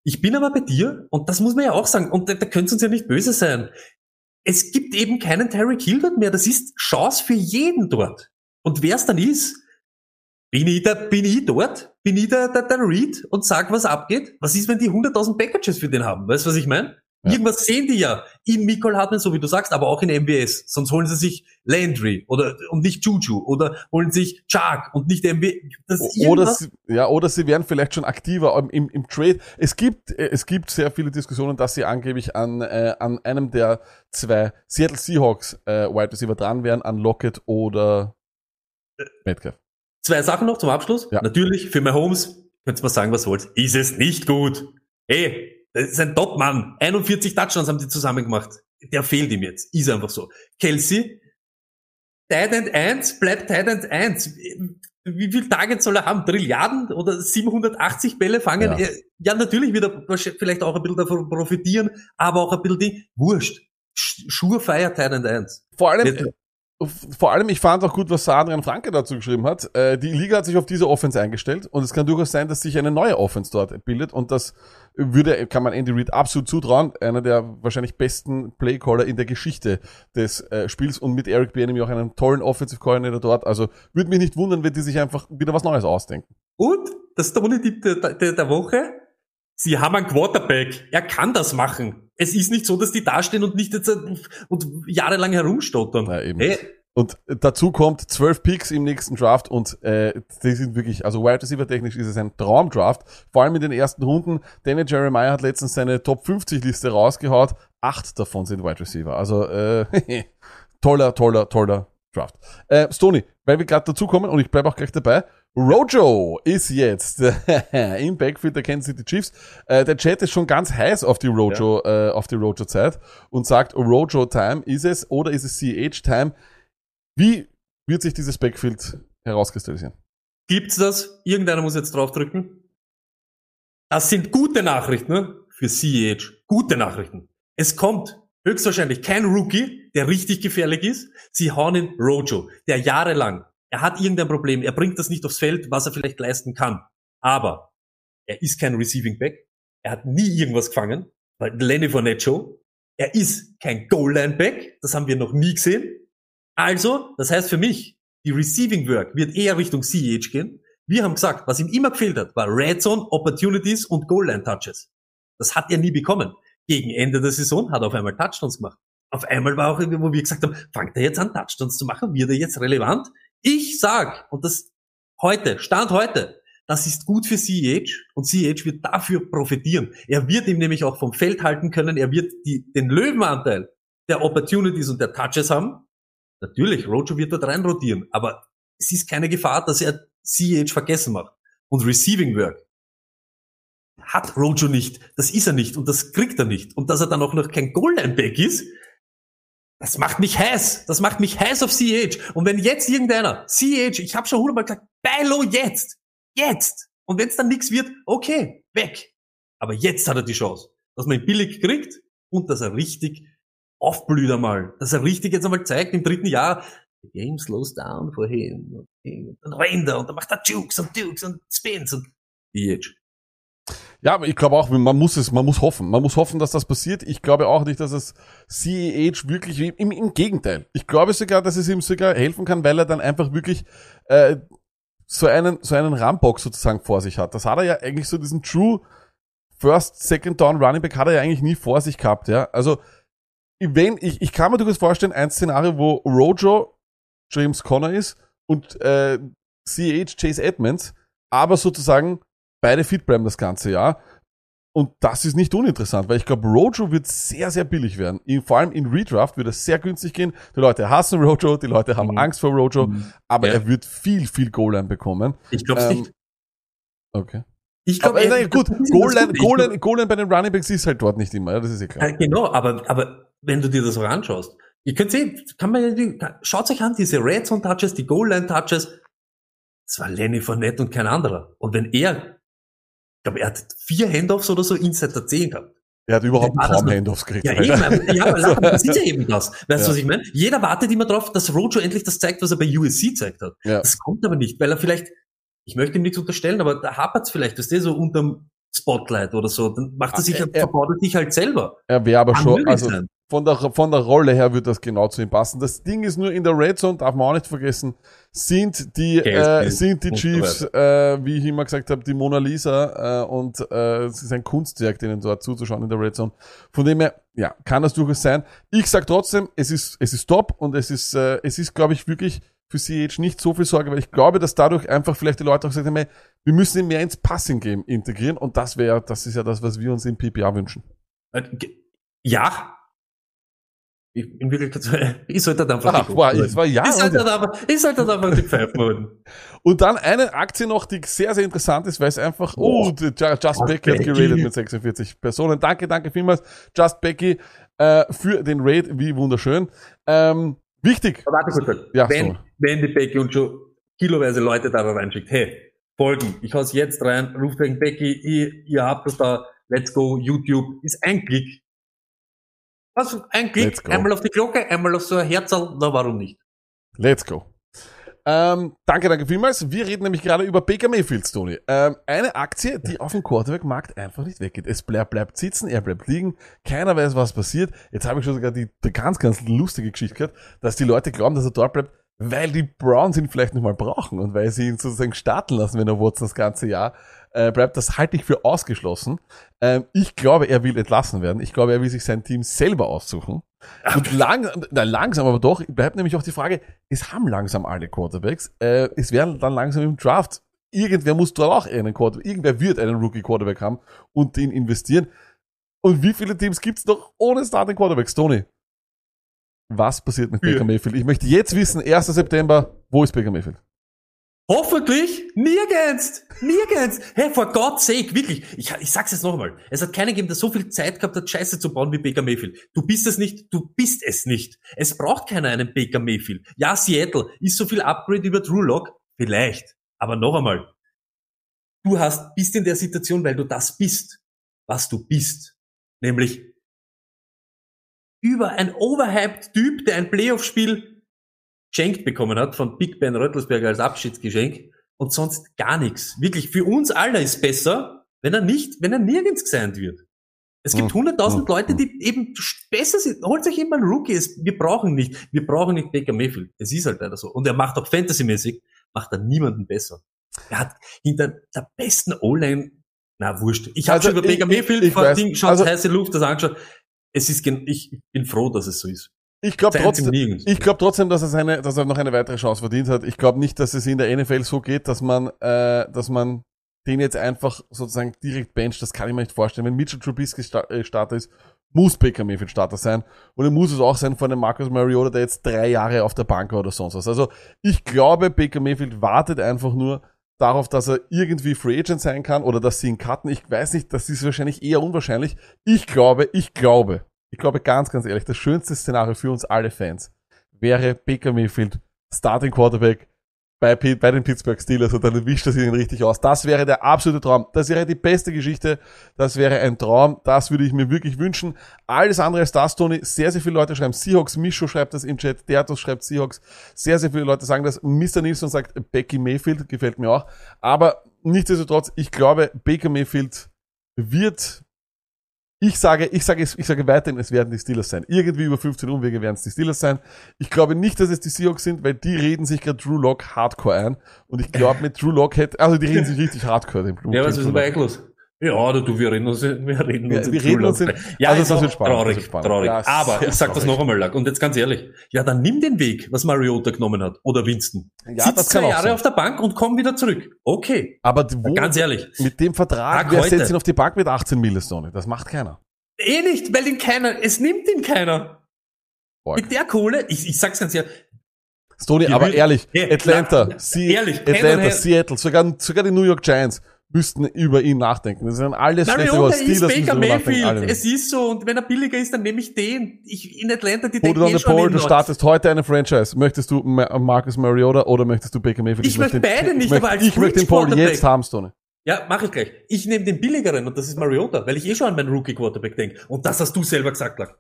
Ich bin aber bei dir, und das muss man ja auch sagen, und da, da könnt uns ja nicht böse sein. Es gibt eben keinen Terry Hill dort mehr. Das ist Chance für jeden dort. Und wer es dann ist, bin ich, da, bin ich dort? Bin ich der, der, der Read und sag, was abgeht? Was ist, wenn die 100.000 Packages für den haben? Weißt du, was ich meine? Ja. Irgendwas sehen die ja in Mikol Hartmann, so wie du sagst, aber auch in MBS. Sonst holen sie sich Landry oder und nicht Juju oder holen sich Chark und nicht MB. Das ist Oder sie, ja, oder sie werden vielleicht schon aktiver im, im, Trade. Es gibt, äh, es gibt sehr viele Diskussionen, dass sie angeblich an, äh, an einem der zwei Seattle Seahawks äh, Wide Receiver dran wären, an Lockett oder Metcalf. Zwei Sachen noch zum Abschluss. Ja. Natürlich, für Mahomes, könnt ihr mal sagen, was wollt. Ist es nicht gut. Ey, das ist ein Top-Mann. 41 Touchdowns haben die zusammen gemacht. Der fehlt ihm jetzt. Ist einfach so. Kelsey, Titan 1, bleibt Titan 1. Wie viel Targets soll er haben? Trilliarden oder 780 Bälle fangen? Ja. Ja, natürlich wird er vielleicht auch ein bisschen davon profitieren, aber auch ein bisschen die, wurscht. Sch- Surefire Titan 1. Vor allem, Jetzt- vor allem, ich fand auch gut, was Adrian Franke dazu geschrieben hat. Äh, die Liga hat sich auf diese Offense eingestellt und es kann durchaus sein, dass sich eine neue Offense dort bildet und das würde, kann man Andy Reid absolut zutrauen, einer der wahrscheinlich besten Playcaller in der Geschichte des äh, Spiels und mit Eric Bieniemy auch einen tollen Offensive Coordinator dort. Also würde mich nicht wundern, wenn die sich einfach wieder was Neues ausdenken. Und das Tony-Tipp der, der, der Woche. Sie haben einen Quarterback. Er kann das machen. Es ist nicht so, dass die dastehen und nicht jetzt äh, und jahrelang herumstottern. Ja, eben. Hey, Und dazu kommt zwölf Picks im nächsten Draft und äh, die sind wirklich, also Wide Receiver technisch ist es ein Traumdraft. Vor allem in den ersten Runden. Daniel Jeremiah hat letztens seine Top 50 Liste rausgehaut. Acht davon sind Wide Receiver. Also äh, (laughs) toller, toller, toller Draft. Äh, Stoney, weil wir gerade dazu kommen und ich bleibe auch gleich dabei. Rojo ist jetzt (laughs) im Backfield der Kansas City Chiefs. Äh, der Chat ist schon ganz heiß auf die Rojo, äh, auf die Rojo Zeit und sagt, Rojo Time ist es oder ist es CH Time? Wie wird sich dieses Backfield herauskristallisieren? gibt's das? Irgendeiner muss jetzt draufdrücken. Das sind gute Nachrichten ne? für CEH. Gute Nachrichten. Es kommt höchstwahrscheinlich kein Rookie, der richtig gefährlich ist. Sie hauen in Rojo, der jahrelang, er hat irgendein Problem, er bringt das nicht aufs Feld, was er vielleicht leisten kann. Aber er ist kein Receiving Back. Er hat nie irgendwas gefangen. Weil Lenny Fournette Show. Er ist kein Goal-Line-Back. Das haben wir noch nie gesehen. Also, das heißt für mich, die Receiving Work wird eher Richtung CEH gehen. Wir haben gesagt, was ihm immer gefehlt hat, war Red Zone, Opportunities und Goal-Line-Touches. Das hat er nie bekommen. Gegen Ende der Saison hat er auf einmal Touchdowns gemacht. Auf einmal war auch wo wir gesagt haben, fangt er jetzt an, Touchdowns zu machen? Wird er jetzt relevant? Ich sag, und das heute, Stand heute, das ist gut für CH und CH wird dafür profitieren. Er wird ihm nämlich auch vom Feld halten können. Er wird die, den Löwenanteil der Opportunities und der Touches haben. Natürlich, Rojo wird dort reinrotieren, aber es ist keine Gefahr, dass er CH vergessen macht. Und Receiving Work hat Rojo nicht. Das ist er nicht und das kriegt er nicht. Und dass er dann auch noch kein Goal-Line-Back ist, das macht mich heiß. Das macht mich heiß auf CH. Und wenn jetzt irgendeiner, CH, ich habe schon hundertmal gesagt, Beilo jetzt, jetzt. Und wenn es dann nichts wird, okay, weg. Aber jetzt hat er die Chance, dass man ihn billig kriegt und dass er richtig aufblüht einmal. Dass er richtig jetzt einmal zeigt im dritten Jahr, the game slows down for him. Und dann rennt er und dann macht er Jukes und Dukes und Spins und CH. Ja, aber ich glaube auch, man muss es, man muss hoffen. Man muss hoffen, dass das passiert. Ich glaube auch nicht, dass es CEH wirklich, im, im Gegenteil. Ich glaube sogar, dass es ihm sogar helfen kann, weil er dann einfach wirklich äh, so einen, so einen Rambock sozusagen vor sich hat. Das hat er ja eigentlich so diesen True First, Second Down Running Back hat er ja eigentlich nie vor sich gehabt, ja. Also, wenn, ich, ich kann mir durchaus vorstellen, ein Szenario, wo Rojo James Conner ist und äh, CH Chase Edmonds, aber sozusagen beide fit bleiben das ganze Jahr. Und das ist nicht uninteressant, weil ich glaube, Rojo wird sehr, sehr billig werden. In, vor allem in Redraft wird es sehr günstig gehen. Die Leute hassen Rojo, die Leute haben Mhm. Angst vor Rojo, aber Ja. er wird viel, viel Goal-Line bekommen. Ich glaube Ähm, nicht. Okay. Ich glaube, nein, gut, Goal-Line Goal Goal bei den Running Backs ist halt dort nicht immer, ja, das ist eh klar. Ja, genau, aber, aber wenn du dir das auch anschaust, ihr könnt sehen, kann man ja, schaut euch an, diese Red Zone Touches, die Goal Line Touches, das war Lenny Fournette und kein anderer. Und wenn er, glaube, er hat vier Handoffs oder so inside der 10 gehabt. Er hat überhaupt kaum Handoffs gekriegt. Ja, eben, (laughs) ja, aber Also- das ist ja eben das. Weißt du, Ja. was ich meine? Jeder wartet immer drauf, dass Rojo endlich das zeigt, was er bei USC zeigt hat. Ja. Das kommt aber nicht, weil er vielleicht, ich möchte ihm nichts unterstellen, aber da hapert's vielleicht, dass der so unterm Spotlight oder so, dann macht er sich, Ah, er- er- verbaut er sich halt selber. Er wäre aber Kann schon, also sein. Von der, von der Rolle her wird das genau zu ihm passen. Das Ding ist nur in der Red Zone, darf man auch nicht vergessen, sind die, äh, sind die Chiefs, äh, wie ich immer gesagt habe, die Mona Lisa äh, und äh, es ist ein Kunstwerk, denen dort zuzuschauen in der Red Zone. Von dem her, ja, kann das durchaus sein. Ich sag trotzdem, es ist, es ist top und es ist, äh, es ist, glaube ich, wirklich für CH nicht so viel Sorge, weil ich glaube, dass dadurch einfach vielleicht die Leute auch gesagt haben, hey, wir müssen ihn mehr ins Passing-Game integrieren und das wäre, das ist ja das, was wir uns im PPA wünschen. Äh, Ja. Ich, in Wirklichkeit, ich sollte dann einfach Ach, wow, es war ja. ich sollte dann einfach, ich sollte dann einfach die Pfeifen holen. (laughs) Und dann eine Aktie noch, die sehr, sehr interessant ist, weil es einfach, oh, Ju- Just Becky hat Becky. geradet mit 46 Personen. Danke, danke vielmals, Just Becky, äh, für den Raid, wie wunderschön. Ähm, wichtig. Aber Warte kurz, kurz. Ja, wenn, so. wenn die Becky und schon kiloweise Leute da reinschickt, hey, folgen, ich hau's jetzt rein, ruft wegen Becky, ihr, ihr habt das da, let's go, YouTube, ist ein Klick. Was, ein Klick, einmal auf die Glocke, einmal auf so ein Herzl, na warum nicht? Let's go. Ähm, danke, danke vielmals. Wir reden nämlich gerade über Baker Mayfield, Tony. Ähm, eine Aktie, die auf dem Quarterback-Markt einfach nicht weggeht. Es bleibt, bleibt sitzen, er bleibt liegen, keiner weiß, was passiert. Jetzt habe ich schon sogar die, die ganz, ganz lustige Geschichte gehört, dass die Leute glauben, dass er dort bleibt, weil die Browns ihn vielleicht nicht mal brauchen und weil sie ihn sozusagen starten lassen, wenn er Watson das ganze Jahr äh, bleibt. Das halte ich für ausgeschlossen. Ähm, ich glaube, er will entlassen werden. Ich glaube, er will sich sein Team selber aussuchen. Und lang, na, langsam aber doch, bleibt nämlich auch die Frage, es haben langsam alle Quarterbacks, äh, es werden dann langsam im Draft, irgendwer muss dort auch einen Quarterback, irgendwer wird einen Rookie-Quarterback haben und den investieren. Und wie viele Teams gibt's noch ohne Starting Quarterbacks? Tony, was passiert mit Baker. Mayfield? Ich möchte jetzt wissen, 1. September, wo ist Baker Mayfield? Hoffentlich nirgends, nirgends. Hey, for God's sake, wirklich. Ich, ich sag's jetzt noch einmal. Es hat keinen gegeben, der so viel Zeit gehabt hat, Scheiße zu bauen wie Baker Mayfield. Du bist es nicht, du bist es nicht. Es braucht keiner einen Baker Mayfield. Ja, Seattle ist so viel Upgrade über Drew Lock, vielleicht. Aber noch einmal. Du hast, bist in der Situation, weil du das bist, was du bist. Nämlich über ein overhyped Typ, der ein Playoff-Spiel geschenkt bekommen hat von Big Ben Röttelsberger als Abschiedsgeschenk und sonst gar nichts. Wirklich, für uns alle ist besser, wenn er nicht, wenn er nirgends gesigned wird. Es gibt Hm, hunderttausend hm, Leute, hm. die eben besser sind. Holt euch immer einen Rookie. Es- Wir brauchen nicht, wir brauchen nicht Baker Mayfield. Es ist halt leider so. Und er macht auch fantasymäßig, macht er niemanden besser. Er hat hinter der besten O-Line, na wurscht. Ich habe Also, schon über ich- Baker ich- Mayfield ich vor weiß. Ding, schon Also- heiße Luft das angeschaut. Es ist, ich bin froh, dass es so ist. Ich glaube trotzdem, ich glaube trotzdem, dass er seine, dass er noch eine weitere Chance verdient hat. Ich glaube nicht, dass es in der NFL so geht, dass man, äh, dass man den jetzt einfach sozusagen direkt bencht. Das kann ich mir nicht vorstellen. Wenn Mitchell Trubisky äh, Starter ist, muss Baker Mayfield Starter sein. Und er muss es auch sein von einem Marcus Mariota, der jetzt drei Jahre auf der Bank war oder sonst was. Also ich glaube, Baker Mayfield wartet einfach nur darauf, dass er irgendwie Free Agent sein kann oder dass sie ihn cutten. Ich weiß nicht, das ist wahrscheinlich eher unwahrscheinlich. Ich glaube, ich glaube, ich glaube ganz, ganz ehrlich, das schönste Szenario für uns alle Fans wäre Baker Mayfield Starting Quarterback bei, bei den Pittsburgh Steelers und dann wischt er sich ihn richtig aus. Das wäre der absolute Traum. Das wäre die beste Geschichte. Das wäre ein Traum. Das würde ich mir wirklich wünschen. Alles andere als das, Tony. Sehr, sehr viele Leute schreiben Seahawks. Mischo schreibt das im Chat. Dertos schreibt Seahawks. Sehr, sehr viele Leute sagen das. Mr. Nilsson sagt Becky Mayfield. Gefällt mir auch. Aber nichtsdestotrotz, ich glaube, Baker Mayfield wird ich sage, ich sage, ich sage weiterhin, es werden die Steelers sein. Irgendwie über 15 Umwege werden es die Steelers sein. Ich glaube nicht, dass es die Seahawks sind, weil die reden sich gerade Drew Lock hardcore ein. Und ich glaube, mit Drew Lock hätte, also die reden sich richtig hardcore. Den Drew, Ja, was ist denn bei Lock. Ja, du, du, wir reden uns, wir reden uns in wir reden uns in-. Ja, also ist das wird spannend, das traurig, spannend. traurig. Ja, Aber ich sag das noch einmal, Lack, und jetzt ganz ehrlich, ja, dann nimm den Weg, was Mariota genommen hat, oder Winston. Ja, Sitz das kann zwei Jahre sein. auf der Bank und komm wieder zurück. Okay, Aber wo, ganz ehrlich. mit dem Vertrag, wer setzt ihn auf die Bank mit 18 Millionen? Das macht keiner. Eh nicht, weil ihn keiner, es nimmt ihn keiner. Boah. Mit der Kohle, ich, ich sag's ganz ehrlich, Stoney, aber ehrlich, Ja, Atlanta, klar, Sie, ehrlich, Atlanta. Seattle, sogar, sogar die New York Giants müssten über ihn nachdenken. Das sind alles schlechte Mariota Steelers ist müssen Baker Mayfield. nicht. Es ist so, und wenn er billiger ist, dann nehme ich den. Ich, in Atlanta, die denken eh schon in du startest heute eine Franchise. Möchtest du Ma Marcus Mariota oder möchtest du Baker Mayfield? Ich möchte beide nicht, ich möchte, aber als Ich möchte den Bridge jetzt haben, Stoney. Ja, mache ich gleich. Ich nehme den billigeren und das ist Mariota, weil ich eh schon an meinen Rookie-Quarterback denke. Und das hast du selber gesagt, Lack.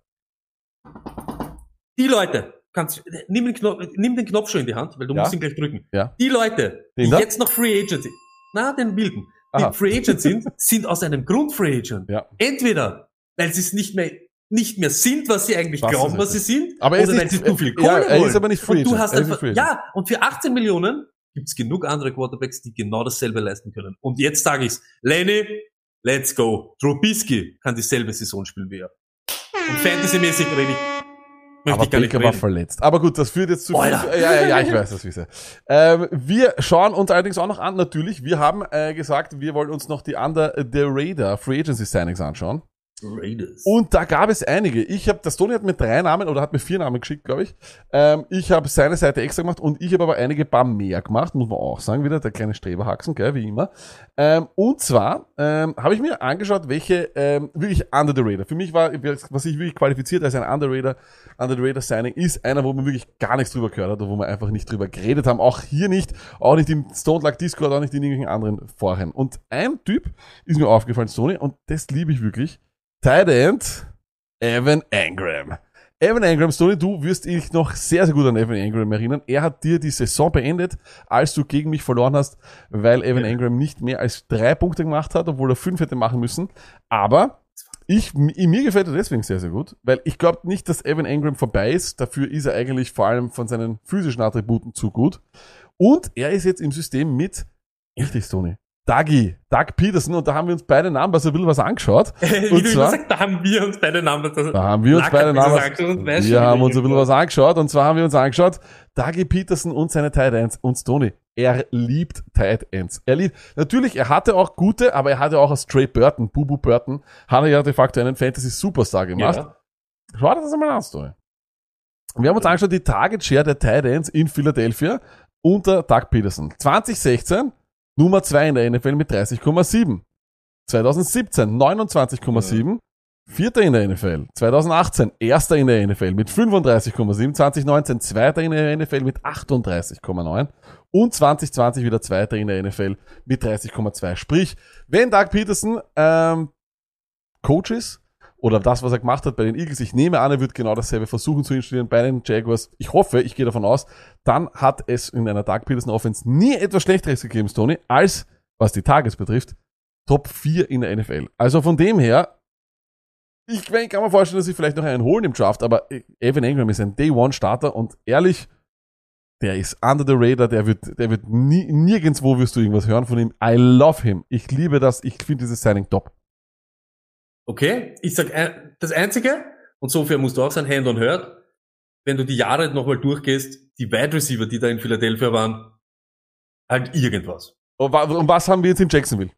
Die Leute, kannst, nimm, den Knopf, nimm den Knopf schon in die Hand, weil du Ja. musst ihn gleich drücken. Ja. Die Leute, Den die da? jetzt noch Free sind, na, den wilden, die Aha. Free Agent sind, sind aus einem Grund Free Agent. Ja. Entweder, weil sie es nicht mehr nicht mehr sind, was sie eigentlich Was glauben, was sie sind, Aber er oder weil sie zu viel ja, Kohle er ist aber nicht Free und du Agent. hast einfach, Agent. ja, und für 18 Millionen gibt's genug andere Quarterbacks, die genau dasselbe leisten können. Und jetzt sage ich's, Lenny, let's go. Trubisky kann dieselbe Saison spielen wie er. Und Fantasy-mäßig rede ich, möchte Aber Baker war verletzt. Aber gut, das führt jetzt zu viel. Ja, ja, ja, ich weiß das, wisse. Ähm, wir schauen uns allerdings auch noch an, natürlich. Wir haben äh, gesagt, wir wollen uns noch die Under the Radar Free Agency Signings anschauen. Raiders. Und da gab es einige. Ich habe, das Tony hat mir drei Namen oder hat mir vier Namen geschickt, glaube ich. Ähm, ich habe seine Seite extra gemacht und ich habe aber einige paar mehr gemacht, muss man auch sagen, wieder der kleine Streberhaxen, gell, wie immer. Ähm, und zwar ähm, habe ich mir angeschaut, welche ähm, wirklich Under the Radar. Für mich war, was ich wirklich qualifiziert als ein Under the Radar, Under the Radar Signing, ist einer, wo man wirklich gar nichts drüber gehört hat oder wo wir einfach nicht drüber geredet haben. Auch hier nicht, auch nicht im Stone Luck Discord, auch nicht in irgendwelchen anderen Foren. Und ein Typ ist mir aufgefallen, Sony, und das liebe ich wirklich. Tight End, Evan Engram. Evan Engram, Stoney, du wirst dich noch sehr, sehr gut an Evan Engram erinnern. Er hat dir die Saison beendet, als du gegen mich verloren hast, weil Evan Engram nicht mehr als drei Punkte gemacht hat, obwohl er fünf hätte machen müssen. Aber ich, mir gefällt er deswegen sehr, sehr gut, weil ich glaube nicht, dass Evan Engram vorbei ist. Dafür ist er eigentlich vor allem von seinen physischen Attributen zu gut. Und er ist jetzt im System mit, richtig, Stoney, Dougie, Doug Peterson, und da haben wir uns beide Namen so ein bisschen was angeschaut. (laughs) Wie Und du zwar- immer sagst, da haben wir uns beide Namen. Das, Da haben wir uns beide angeschaut weiß Wir haben uns ein bisschen was angeschaut und zwar haben wir uns angeschaut, Dougie Peterson und seine Tight Ends und Stoney. Er liebt Tight Ends. Er liebt, natürlich, er hatte auch gute, aber er hatte auch aus Trey Burton, Bubu Burton, hat er ja de facto einen Fantasy Superstar gemacht. Ja. Schau dir das einmal an, Stoney. Wir haben uns angeschaut, die Target Share der Tight Ends in Philadelphia unter Doug Peterson. 2016 Nummer 2 in der NFL mit 30,7. 2017 29,7. Vierter in der NFL. 2018 erster in der NFL mit 35,7. 2019 zweiter in der NFL mit 38,9. Und 2020 wieder zweiter in der NFL mit 30,2. Sprich, wenn Doug Peterson ähm, Coach ist, oder das, was er gemacht hat bei den Eagles, ich nehme an, er wird genau dasselbe versuchen zu installieren bei den Jaguars. Ich hoffe, ich gehe davon aus, dann hat es in einer Doug Peterson Offense nie etwas Schlechteres gegeben, Tony, als, was die Targets betrifft, Top 4 in der NFL. Also von dem her, ich, kann mir vorstellen, dass sie vielleicht noch einen holen im Draft, aber Evan Ingram ist ein Day-One-Starter und ehrlich, der ist under the radar, der wird, der wird nie, nirgendwo wirst du irgendwas hören von ihm. I love him. Ich liebe das, ich finde dieses Signing top. Okay, ich sag, äh, das Einzige, und so fair musst du auch sein, Hand on Hurt, wenn du die Jahre nochmal durchgehst, die Wide Receiver, die da in Philadelphia waren, halt irgendwas. Und und was haben wir jetzt in Jacksonville?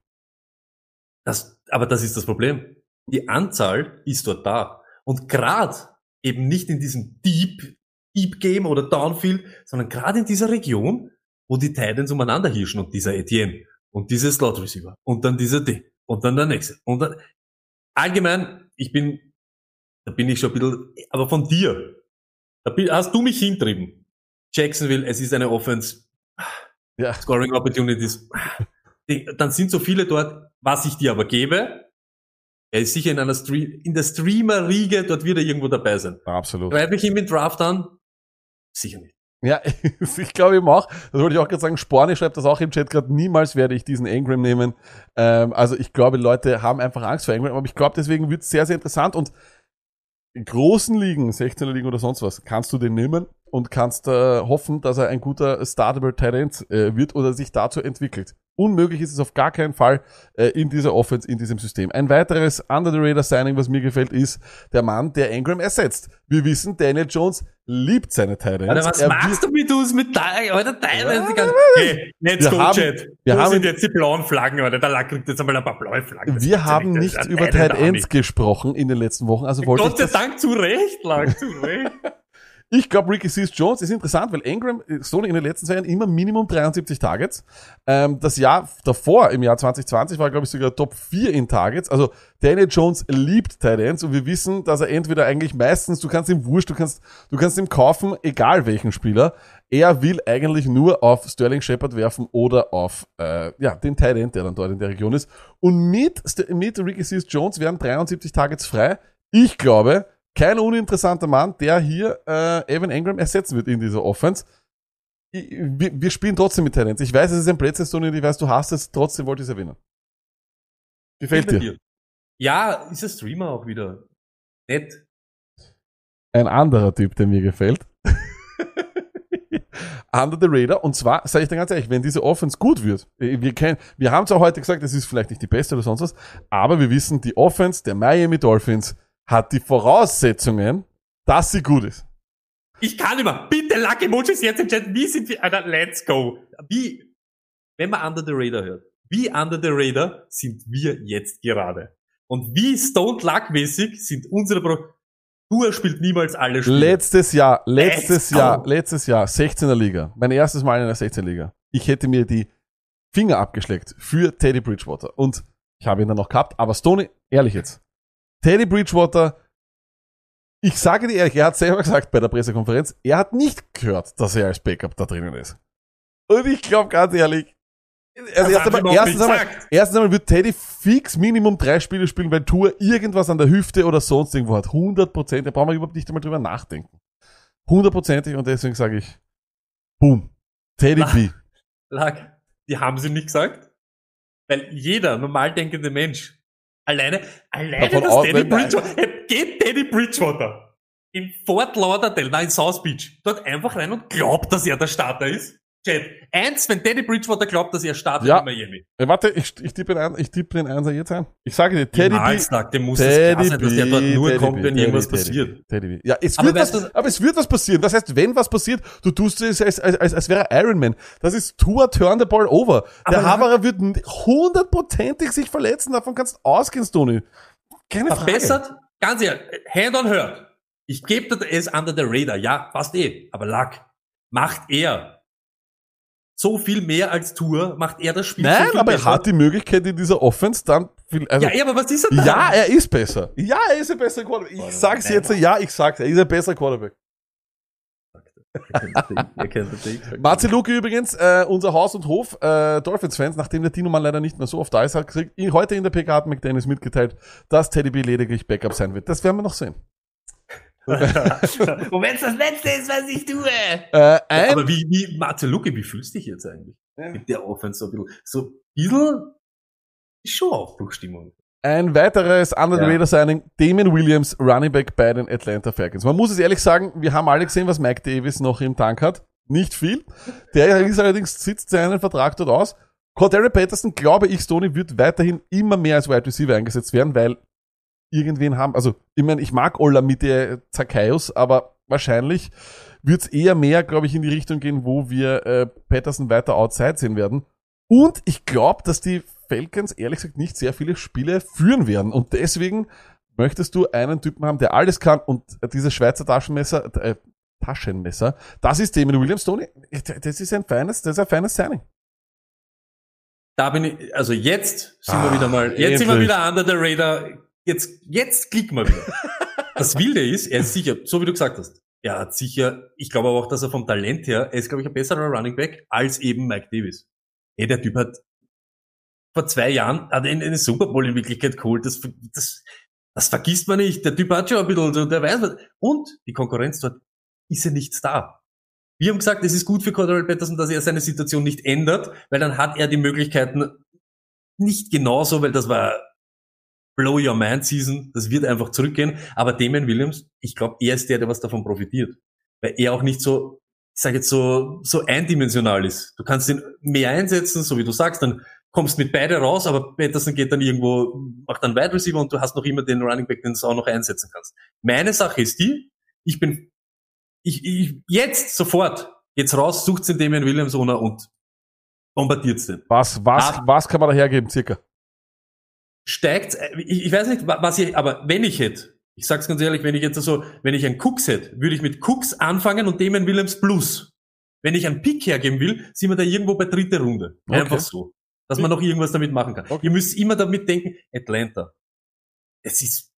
Das, aber das ist das Problem. Die Anzahl ist dort da. Und grad eben nicht in diesem Deep, Deep Game oder Downfield, sondern gerade in dieser Region, wo die Titans umeinander hirschen und dieser Etienne und dieser Slot Receiver und dann dieser D und dann der nächste und dann, allgemein, ich bin, da bin ich schon ein bisschen, aber von dir, da hast du mich hintrieben. Jacksonville, es ist eine Offense, Ja. Scoring Opportunities. Dann sind so viele dort, was ich dir aber gebe. Er ist sicher in einer Stream, in der Streamer-Riege, dort wird er irgendwo dabei sein. Absolut. Greife ich ihm in Draft an? Sicher nicht. Ja, (laughs) ich glaube eben auch. Das wollte ich auch gerade sagen. Sporni schreibt das auch im Chat gerade. Niemals werde ich diesen Engram nehmen. Ähm, also ich glaube, Leute haben einfach Angst vor Engram. Aber ich glaube, deswegen wird es sehr, sehr interessant. Und in großen Ligen, 16er Ligen oder sonst was, kannst du den nehmen und kannst äh, hoffen, dass er ein guter Startable Talent äh, wird oder sich dazu entwickelt. Unmöglich ist es auf gar keinen Fall äh, in dieser Offense, in diesem System. Ein weiteres Under the Radar Signing, was mir gefällt, ist der Mann, der Engram ersetzt. Wir wissen, Daniel Jones liebt seine Titans. Alter, was Er machst du mit uns mit? Alter, die ganze- Hey, let's Wir go, haben- Chat. wir Wo haben- sind jetzt die blauen Flaggen, Alter? Lack kriegt jetzt einmal ein paar blaue Flaggen. Das Wir ja haben nicht ein über Tight Ends gesprochen in den letzten Wochen, also wollte Gott sei Dank zu Recht, Lack, zu Recht. Ich glaube, Ricky Sears Jones ist interessant, weil Ingram so in den letzten zwei Jahren immer Minimum 73 Targets. Ähm, das Jahr davor, im Jahr 2020, war, glaube ich, sogar Top 4 in Targets. Also Daniel Jones liebt Tight Ends und wir wissen, dass er entweder eigentlich meistens, du kannst ihm wurscht, du kannst, du kannst ihm kaufen, egal welchen Spieler. Er will eigentlich nur auf Sterling Shepard werfen oder auf äh, ja, den Tight End, der dann dort in der Region ist. Und mit, mit Ricky Sears Jones werden 73 Targets frei. Ich glaube, kein uninteressanter Mann, der hier äh, Evan Engram ersetzen wird in dieser Offense. Ich, wir, wir spielen trotzdem mit Talents. Ich weiß, es ist ein Plätzchen und ich weiß, du hast es, trotzdem wollte ich es erwähnen. Gefällt dir? Ja, ist ein Streamer auch wieder. Nett. Ein anderer Typ, der mir gefällt. (laughs) Under the Radar. Und zwar, sage ich dir ganz ehrlich, wenn diese Offense gut wird, äh, wir, wir haben zwar heute gesagt, es ist vielleicht nicht die beste oder sonst was, aber wir wissen, die Offense der Miami Dolphins hat die Voraussetzungen, dass sie gut ist. Ich kann mehr. Bitte, Lucky Emojis jetzt im Chat. Wie sind wir? Alter, let's go. Wie, wenn man Under the Radar hört, wie Under the Radar sind wir jetzt gerade? Und wie Stone Luck mäßig sind unsere Pro Tour spielt niemals alle Spiele. Letztes Jahr, letztes Let's go. Jahr, letztes Jahr, 16er Liga. Mein erstes Mal in der 16er Liga. Ich hätte mir die Finger abgeschleckt für Teddy Bridgewater. Und ich habe ihn dann noch gehabt. Aber Stoney, ehrlich jetzt. Teddy Bridgewater, ich sage dir ehrlich, er hat selber gesagt bei der Pressekonferenz, er hat nicht gehört, dass er als Backup da drinnen ist. Und ich glaube ganz ehrlich, also erst einmal, erstens, einmal, erstens einmal wird Teddy fix Minimum drei Spiele spielen, weil Tour irgendwas an der Hüfte oder sonst irgendwo hat. 100 Prozent, da brauchen wir überhaupt nicht einmal drüber nachdenken. Hundertprozentig und deswegen sage ich, boom, Teddy. B. Luck, die haben sie nicht gesagt. Weil jeder normal denkende Mensch alleine, alleine Davon das aus- Teddy wenn- Bridgewater, geht Teddy Bridgewater in Fort Lauderdale, nein, in South Beach, dort einfach rein und glaubt, dass er der Starter ist. Chat, eins, wenn Teddy Bridgewater glaubt, dass er startet Ja. in Miami. Äh, warte, ich, ich tippe den, ein, ich tippe den Einser jetzt ein. Ich sage dir, Teddy B. Niemals, Luck, dem muss es klar Teddy sein, dass der dort B, nur Teddy kommt, B, wenn Teddy irgendwas B, passiert. Teddy B. Ja, es Aber wird was, du- aber es wird was passieren. Das heißt, wenn was passiert, du tust es, als, als, als, als wäre Iron Man. Das ist Tour turn the ball over. Der Aber- Haberer wird hundertprozentig sich verletzen. Davon kannst du ausgehen, Stoney. Keine Frage. Verbessert, ganz ehrlich, hand on hurt. Ich gebe dir es under the radar, ja, passt eh. Aber Luck, macht er so viel mehr als Tour, macht er das Spiel so Nein, viel aber er besser. hat die Möglichkeit in dieser Offense dann viel, also, ja, aber was ist er da? ja, er ist besser. Ja, er ist ein besserer Quarterback. Ich sag's jetzt, ja, ich sag's, er ist ein besserer Quarterback. Marzi Luke übrigens, äh, unser Haus- und Hof, äh, Dolphins-Fans, nachdem der Tino Mann leider nicht mehr so oft da ist, hat gesagt, heute in der PK hat McDaniels mitgeteilt, dass Teddy B lediglich Backup sein wird. Das werden wir noch sehen. Und wenn es das Letzte ist, was ich tue. Äh, ein, aber wie, wie, Marcel Luque, wie fühlst du dich jetzt eigentlich? Mit der Offense so ein bisschen, so ein bisschen ist schon Aufbruchstimmung. ein weiteres Under the Ja. Radar Signing, Damon Williams, Running Back bei den Atlanta Falcons. Man muss es ehrlich sagen, wir haben alle gesehen, was Mike Davis noch im Tank hat. Nicht viel. Der ist allerdings, sitzt seinen Vertrag dort aus. Cordero Patterson, glaube ich, Stoney, wird weiterhin immer mehr als Wide Receiver eingesetzt werden, weil irgendwen haben, also, ich meine, ich mag Olamide Zakaios, aber wahrscheinlich wird es eher mehr, glaube ich, in die Richtung gehen, wo wir äh, Patterson weiter outside sehen werden. Und ich glaube, dass die Falcons ehrlich gesagt nicht sehr viele Spiele führen werden. Und deswegen möchtest du einen Typen haben, der alles kann und dieses Schweizer Taschenmesser, äh, Taschenmesser, das ist Damon Williams, Tony. Das ist ein feines, das ist ein feines Signing. Da bin ich, also jetzt sind wir Ah, wieder mal, jetzt sind wir endlich. wieder under the radar. Jetzt, jetzt klicken wir wieder. das Wilde ist, er ist sicher, so wie du gesagt hast, er hat sicher, ich glaube aber auch, dass er vom Talent her, er ist, glaube ich, ein besserer Running Back als eben Mike Davis. Ey, der Typ hat vor zwei Jahren hat er einen Super Bowl in Wirklichkeit geholt. Das, das, das vergisst man nicht. Der Typ hat schon ein bisschen, der weiß was. Und die Konkurrenz dort ist ja nichts da. Wir haben gesagt, es ist gut für Cordell Patterson, dass er seine Situation nicht ändert, weil dann hat er die Möglichkeiten nicht genauso, weil das war Blow Your Mind Season, das wird einfach zurückgehen. Aber Damon Williams, ich glaube, er ist der, der was davon profitiert. Weil er auch nicht so, ich sage jetzt so, so eindimensional ist. Du kannst ihn mehr einsetzen, so wie du sagst, dann kommst mit beide raus, aber Patterson geht dann irgendwo, macht dann Wide Receiver und du hast noch immer den Running Back, den du auch noch einsetzen kannst. Meine Sache ist die, ich bin, ich, ich jetzt sofort geht's raus, sucht's den Damien Williams ohne und bombardiert's den. Was, was, Ah. was kann man da hergeben, circa? Steigt, ich, ich weiß nicht, wa- was ich, aber wenn ich hätte, ich sag's ganz ehrlich, wenn ich jetzt so, wenn ich einen Cooks hätte, würde ich mit Cooks anfangen und Damon Williams plus. Wenn ich einen Pick hergeben will, sind wir da irgendwo bei dritte Runde. Okay. Einfach so. Dass man noch irgendwas damit machen kann. Okay. Ihr müsst immer damit denken, Atlanta. Es ist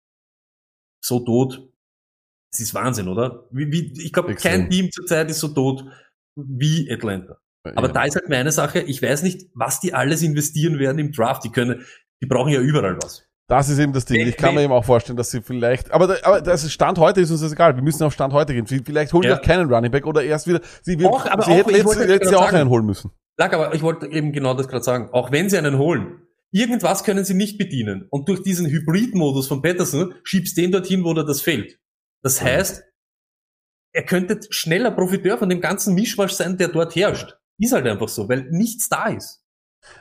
so tot. Es ist Wahnsinn, oder? Wie, wie, ich glaube, kein Team zurzeit ist so tot wie Atlanta. Aber Ja. da ist halt meine Sache, ich weiß nicht, was die alles investieren werden im Draft. Die können, die brauchen ja überall was. Das ist eben das Ding. Ich kann mir eben auch vorstellen, dass sie vielleicht, aber, aber das ist Stand heute ist uns das egal. Wir müssen auf Stand heute gehen. Vielleicht holen die Ja. auch keinen Running Back oder erst wieder, sie, wir, Auch, aber sie auch, hätten jetzt, jetzt ja auch einen holen müssen. Lag, aber ich wollte eben genau das gerade sagen. Auch wenn sie einen holen, Irgendwas können sie nicht bedienen. Und durch diesen Hybrid-Modus von Patterson schiebst den dorthin, wo dir das fehlt. Das heißt, er könnte schneller Profiteur von dem ganzen Mischmasch sein, der dort herrscht. Ist halt einfach so, weil nichts da ist.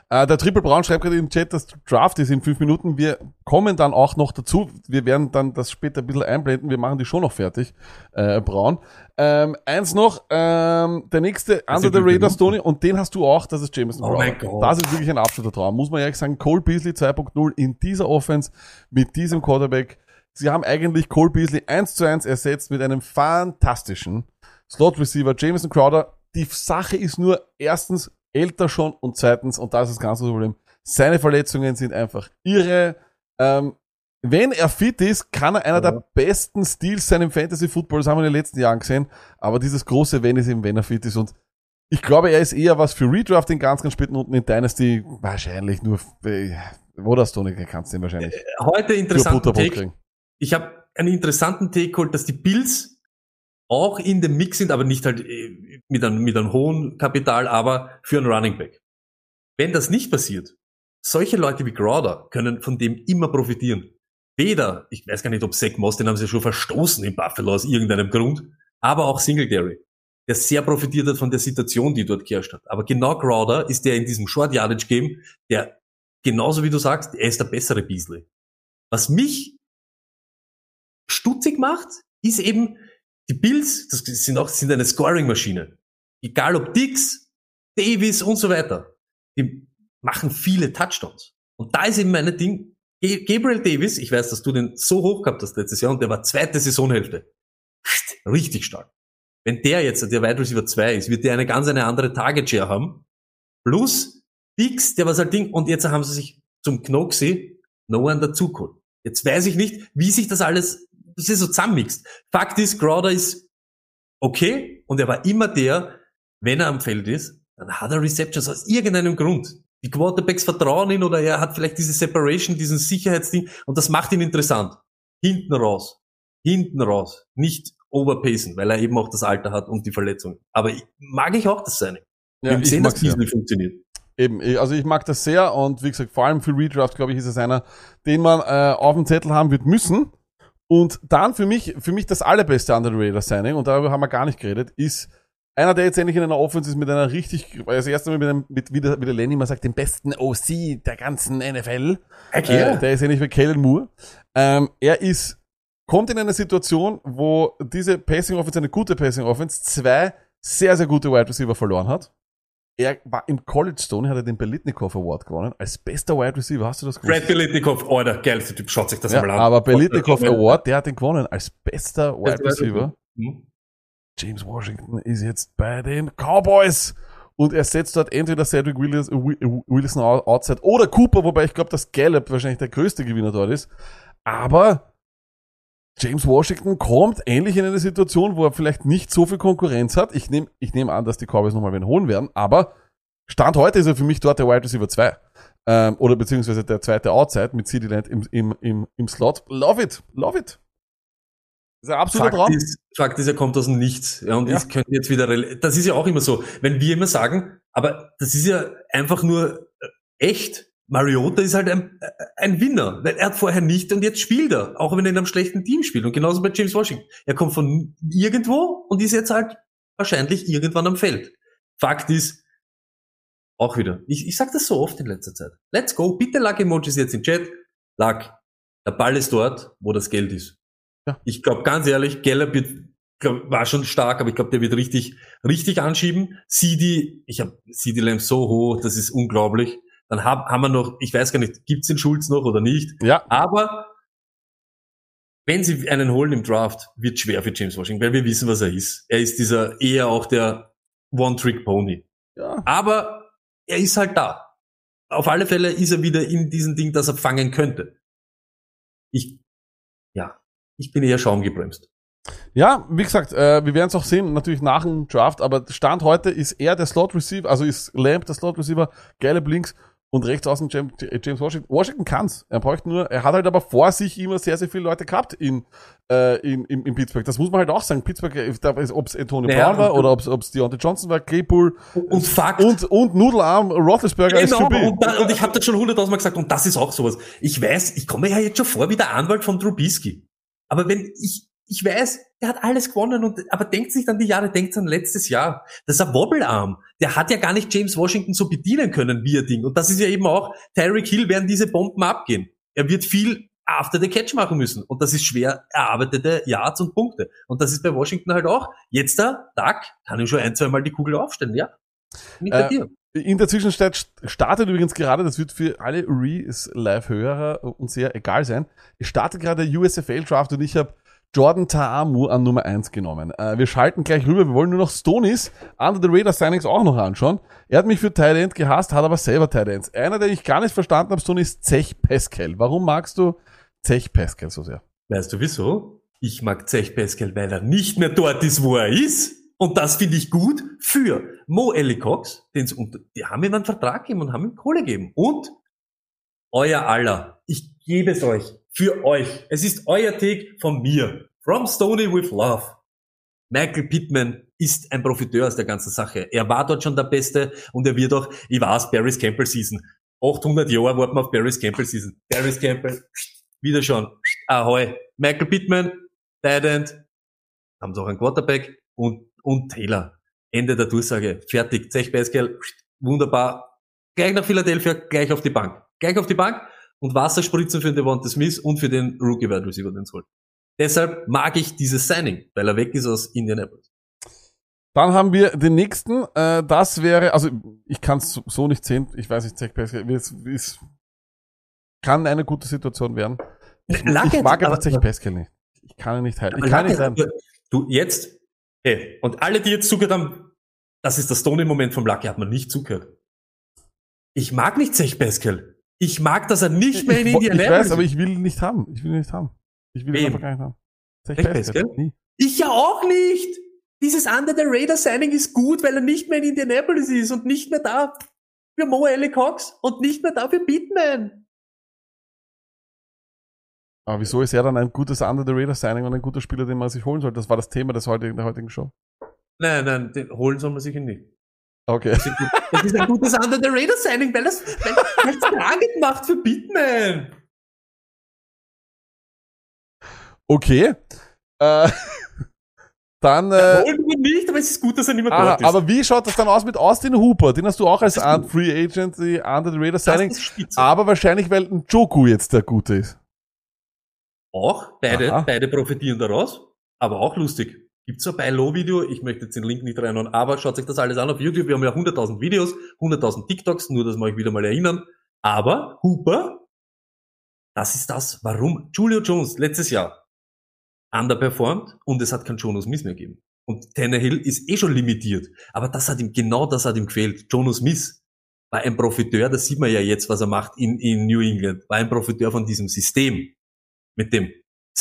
Äh, der Triple Brown schreibt gerade im Chat, dass Draft ist in fünf Minuten. Wir kommen dann auch noch dazu. Wir werden dann das später ein bisschen einblenden. Wir machen die schon noch fertig, äh, Braun. Ähm, eins noch, ähm, der nächste Das Under the Radar Stoney und den hast du auch, das ist Jameson Oh Brown. mein Gott. Das ist wirklich ein absoluter Traum. Muss man ehrlich sagen, Cole Beasley 2.0 in dieser Offense mit diesem Quarterback. Sie haben eigentlich Cole Beasley eins zu eins ersetzt mit einem fantastischen Slot Receiver Jameson Crowder. Die Sache ist nur erstens älter schon und zweitens, und das ist das ganze Problem, seine Verletzungen sind einfach irre. Ähm, wenn er fit ist, kann er einer der besten Steals sein im Fantasy Football. Das haben wir in den letzten Jahren gesehen. Aber dieses große Wenn ist eben, wenn er fit ist. Und ich glaube, er ist eher was für Redraft in ganz, ganz späten unten in Dynasty. Wahrscheinlich nur, äh, wo das du nicht kannst, den wahrscheinlich. Heute Für interessanten Butterbrot Take. kriegen. Ich habe einen interessanten Take geholt, dass die Bills auch in dem Mix sind, aber nicht halt äh, mit einem, mit einem hohen Kapital, aber für einen Running Back. Wenn das nicht passiert, solche Leute wie Crowder können von dem immer profitieren. Weder, ich weiß gar nicht, ob Zach Moss, den haben sie schon verstoßen in Buffalo aus irgendeinem Grund, aber auch Singletary, der sehr profitiert hat von der Situation, die dort geherrscht hat. Aber genau Crowder ist der in diesem Short Yardage Game, der genauso wie du sagst, er ist der bessere Beasley. Was mich stutzig macht, ist eben, die Bills, das sind auch sind eine Scoring-Maschine. Egal ob Dix, Davis und so weiter. Die machen viele Touchdowns. Und da ist eben meine Ding, Gabriel Davis, ich weiß, dass du den so hoch gehabt hast letztes Jahr und der war zweite Saisonhälfte. Richtig stark. Wenn der jetzt der Wide Receiver 2 ist, wird der eine ganz eine andere Target Share haben. Plus Dix, der was halt Ding, und jetzt haben sie sich zum Knoxi no one dazu geholt. Jetzt weiß ich nicht, wie sich das alles, das ist so zusammenmixt. Fakt ist, Crowder ist okay und er war immer der, wenn er am Feld ist, dann hat er Receptions aus irgendeinem Grund. Die Quarterbacks vertrauen ihn oder er hat vielleicht diese Separation, diesen Sicherheitsding und das macht ihn interessant. Hinten raus. Hinten raus. Nicht overpacen, weil er eben auch das Alter hat und die Verletzung. Aber ich- mag ich auch das seine. Wir haben ich gesehen, dass mag's ja. Beasley funktioniert. Eben, also ich mag das sehr und wie gesagt, vor allem für Redraft, glaube ich, ist es einer, den man äh, auf dem Zettel haben wird müssen. Und dann für mich, für mich das allerbeste Under the Radar Signing, und darüber haben wir gar nicht geredet, ist einer, der jetzt endlich in einer Offense ist mit einer richtig, weil das erste Mal mit einem, mit, wie der, wie der Lenny immer sagt, dem besten OC der ganzen NFL. Äh, der ist ähnlich wie Kellen Moore. Ähm, er ist, kommt in eine Situation, wo diese Passing Offense, eine gute Passing Offense, zwei sehr, sehr gute Wide Receiver verloren hat. Er war im College Stone, hat er den Belitnikov Award gewonnen, als bester Wide Receiver. Hast du das gewusst? Brad Belitnikov, oh, der geilste Typ, schaut sich das ja, mal an. aber Belitnikov. (laughs) Award, der hat den gewonnen als bester Wide Receiver. Hm? James Washington ist jetzt bei den Cowboys. Und er setzt dort entweder Cedric Willis, Wi- Wilson out- outside oder Cooper, wobei ich glaube, dass Gallup wahrscheinlich der größte Gewinner dort ist. Aber James Washington kommt ähnlich in eine Situation, wo er vielleicht nicht so viel Konkurrenz hat. Ich nehme ich nehm an, dass die Cowboys nochmal wen holen werden, aber Stand heute ist er für mich dort der Wide Receiver 2. Ähm, oder beziehungsweise der zweite Outside mit CD Land im, im, im, im Slot. Love it, love it. Das ist ein absoluter Fakt Traum. ist, Fakt ist, er kommt aus dem Nichts. Ja, und Ja. ich könnte jetzt wieder, das ist ja auch immer so, wenn wir immer sagen, aber das ist ja einfach nur äh, echt. Mariota ist halt ein, ein Winner, weil er hat vorher nicht und jetzt spielt er, auch wenn er in einem schlechten Team spielt. Und genauso bei James Washington. Er kommt von irgendwo und ist jetzt halt wahrscheinlich irgendwann am Feld. Fakt ist, auch wieder, ich, ich sag das so oft in letzter Zeit. Let's go, bitte Luck-Emojis jetzt im Chat. Luck, der Ball ist dort, wo das Geld ist. Ich glaube ganz ehrlich, Gallup wird, glaub, war schon stark, aber ich glaube, der wird richtig, richtig anschieben. CD, ich habe CD Lamb so hoch, das ist unglaublich. Dann hab, haben wir noch, ich weiß gar nicht, gibt's den Schulz noch oder nicht? Ja, Aber wenn sie einen holen im Draft, wird schwer für James Washington, weil wir wissen, was er ist. Er ist dieser eher auch der One-Trick-Pony. ja. Aber er ist halt da. Auf alle Fälle ist er wieder in diesem Ding, das er fangen könnte. Ich, ja, ich bin eher schaumgebremst. Ja, wie gesagt, äh, wir werden es auch sehen, natürlich nach dem Draft, aber Stand heute ist er der Slot Receiver, also ist Lamb der Slot Receiver, Gallup links und rechts außen James, James Washington. Washington kann's. Er bräuchte nur, er hat halt aber vor sich immer sehr, sehr viele Leute gehabt in, äh, in, in, in Pittsburgh. Das muss man halt auch sagen. Pittsburgh, ob es Antonio Naja, Brown war und- oder ob es Deontay Johnson war, Claypool Und Fakt. und, und Nudelarm Roethlisberger Genau, und, da, und ich habe das schon hunderttausendmal gesagt, und das ist auch sowas. Ich weiß, ich komme ja jetzt schon vor wie der Anwalt von Trubisky. Aber wenn ich, ich weiß, der hat alles gewonnen, und, aber denkt nicht an die Jahre, denkt an letztes Jahr. Das ist ein Wobbelarm. Der hat ja gar nicht James Washington so bedienen können wie er Ding. Und das ist ja eben auch, Tyreek Hill werden diese Bomben abgehen. Er wird viel after the catch machen müssen. Und das ist schwer erarbeitete Yards und Punkte. Und das ist bei Washington halt auch. Jetzt da, Duck, kann ich schon ein, zwei Mal die Kugel aufstellen, ja? Nicht bei Äh, dir. In der Zwischenzeit st- startet übrigens gerade, das wird für alle Re-Live-Hörer und sehr egal sein, startet gerade der USFL-Draft und ich habe Jordan Taamu an Nummer 1 genommen. Äh, wir schalten gleich rüber, wir wollen nur noch Stonys Under the Radar Signings auch noch anschauen. Er hat mich für Tight End gehasst, hat aber selber Tight Ends. Einer, den ich gar nicht verstanden habe, Stoney, ist Zech Pascal. Warum magst du Zech Pascal so sehr? Weißt du wieso? Ich mag Zech Pascal, weil er nicht mehr dort ist, wo er ist. Und das finde ich gut für Mo Ellie Cox, den's unter, die haben ihm einen Vertrag gegeben und haben ihm Kohle gegeben. Und euer aller, ich gebe es euch, für euch. Es ist euer Take von mir. From Stony with Love. Michael Pittman ist ein Profiteur aus der ganzen Sache. Er war dort schon der Beste und er wird auch, ich weiß, Barry's Campbell Season. 800 Jahre warten wir auf Barry's Campbell Season. Barry's Campbell, wieder schon. Ahoi. Michael Pittman, Tight End, haben sie auch einen Quarterback und, und Taylor. Ende der Durchsage. Fertig. Zech Pascal, wunderbar. Gleich nach Philadelphia, gleich auf die Bank. Gleich auf die Bank und Wasser spritzen für den Devonta Smith und für den Rookie Wide Receiver, den es holt. Deshalb mag ich dieses Signing, weil er weg ist aus Indianapolis. Dann haben wir den nächsten. Äh, das wäre, also ich kann es so nicht sehen. Ich weiß nicht, Zach Pascal es, es kann eine gute Situation werden. Ich, Luckett, ich mag aber- Zach Pascal nicht. Ich kann ihn nicht halten. Ich kann nicht Luckett, sein. Du, jetzt, ey, und alle, die jetzt zugehört haben, das ist das Stony-Moment vom Lucky, hat man nicht zugehört. Ich mag nicht Zech Pascal. Ich mag, dass er nicht mehr in ich, wo- ich Indianapolis weiß, aber ich will ihn nicht haben. Ich will ihn nicht haben. Ich will ihn einfach gar nicht haben. Zach Pascal. Nie. Ich ja auch nicht. Dieses Under the Radar Signing ist gut, weil er nicht mehr in Indianapolis ist und nicht mehr da für Mo Ellie Cox und nicht mehr da für Pittman. Aber wieso ist er dann ein gutes Under the Radar Signing und ein guter Spieler, den man sich holen sollte? Das war das Thema des heutigen, der heutigen Show. Nein, nein, den holen soll man sich ihn nicht. Okay. Das ist ein Das gutes Under the Radar Signing, weil es weil es Target macht für Pittman. Okay. Äh, (laughs) dann, äh, Holen wir nicht, aber es ist gut, dass er nicht mehr aha, dort ist. aber wie schaut das dann aus mit Austin Hooper? Den hast du auch als Das. Free Agent, die Under the Radar das Signing. Aber wahrscheinlich, weil ein Joku jetzt der Gute ist. Auch, beide, Aha. beide profitieren daraus, aber auch lustig. Gibt's so bei Low-Video, ich möchte jetzt den Link nicht reinhauen, aber schaut euch das alles an auf YouTube. Wir haben ja 100.000 Videos, 100.000 TikToks, nur dass wir euch wieder mal erinnern. Aber Hooper, das ist das, warum Julio Jones letztes Jahr underperformed und es hat keinen Jonas Smith mehr gegeben. Und Tannehill ist eh schon limitiert. Aber das hat ihm, genau das hat ihm gefehlt. Jonas Smith war ein Profiteur, das sieht man ja jetzt, was er macht in, in New England, war ein Profiteur von diesem System mit dem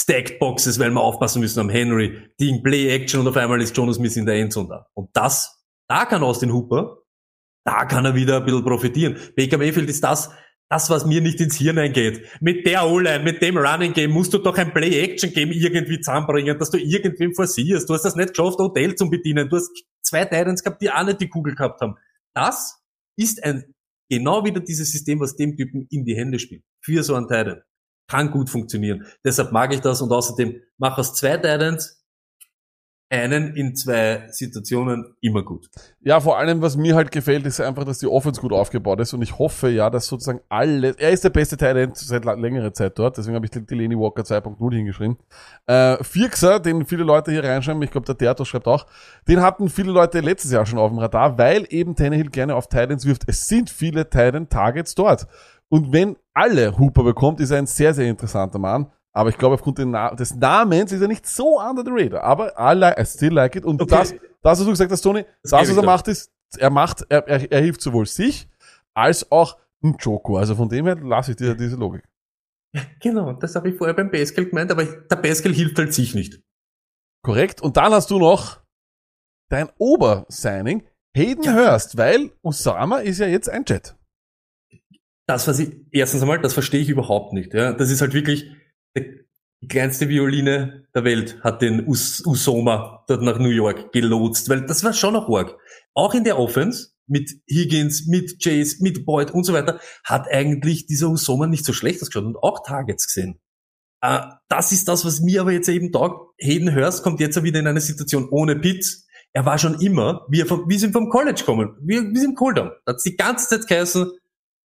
Stacked Boxes, weil wir aufpassen müssen am Henry, Ding, Play Action und auf einmal ist Jonas Smith in der Endzone da. Und das, da kann Austin Hooper, da kann er wieder ein bisschen profitieren. Baker Mayfield ist das, das, was mir nicht ins Hirn eingeht. Mit der O-Line, mit dem Running Game musst du doch ein Play-Action-Game irgendwie zusammenbringen, dass du irgendwem forcierst. Du hast das nicht geschafft, Hotel zu bedienen. Du hast zwei Titans gehabt, die auch nicht die Kugel gehabt haben. Das ist ein, genau wieder dieses System, was dem Typen in die Hände spielt. Für so einen Titan kann gut funktionieren. Deshalb mag ich das und außerdem mach aus zwei Titans einen in zwei Situationen immer gut. Ja, vor allem, was mir halt gefällt, ist einfach, dass die Offense gut aufgebaut ist und ich hoffe ja, dass sozusagen alle, er ist der beste Talent seit längerer Zeit dort, deswegen habe ich die Delaney Walker 2.0 hingeschrieben. Äh, Firxer, den viele Leute hier reinschreiben, ich glaube, der Theater schreibt auch, den hatten viele Leute letztes Jahr schon auf dem Radar, weil eben Tannehill gerne auf Titans wirft. Es sind viele Titan Targets dort. Und wenn alle Hooper bekommt, ist er ein sehr, sehr interessanter Mann. Aber ich glaube, aufgrund des Namens ist er nicht so under the radar. Aber I, like, I still like it. Und Okay. das, das, was du gesagt hast, Tony, das, Das was er macht, ist, er macht, er, er, er hilft sowohl sich als auch ein Joko. Also von dem her lasse ich dir diese Logik. Genau, das habe ich vorher beim Pascal gemeint, aber der Pascal hilft halt sich nicht. Korrekt. Und dann hast du noch dein Obersigning, Hayden Hurst, weil Usama ist ja jetzt ein Jet. Das, was ich, erstens einmal, das verstehe ich überhaupt nicht. Ja. Das ist halt wirklich die kleinste Violine der Welt hat den Us Usoma dort nach New York gelotst, weil das war schon noch arg. Auch in der Offense mit Higgins, mit Chase, mit Boyd und so weiter, hat eigentlich dieser Usoma nicht so schlecht ausgeschaut und auch Targets gesehen. Äh, das ist das, was mir aber jetzt eben taugt. Hayden Hurst kommt jetzt wieder in eine Situation ohne Pitts. Er war schon immer, wie, er vom, wie sie vom College kommen, wie, sie im Cooldown. Da hat die ganze Zeit geheißen,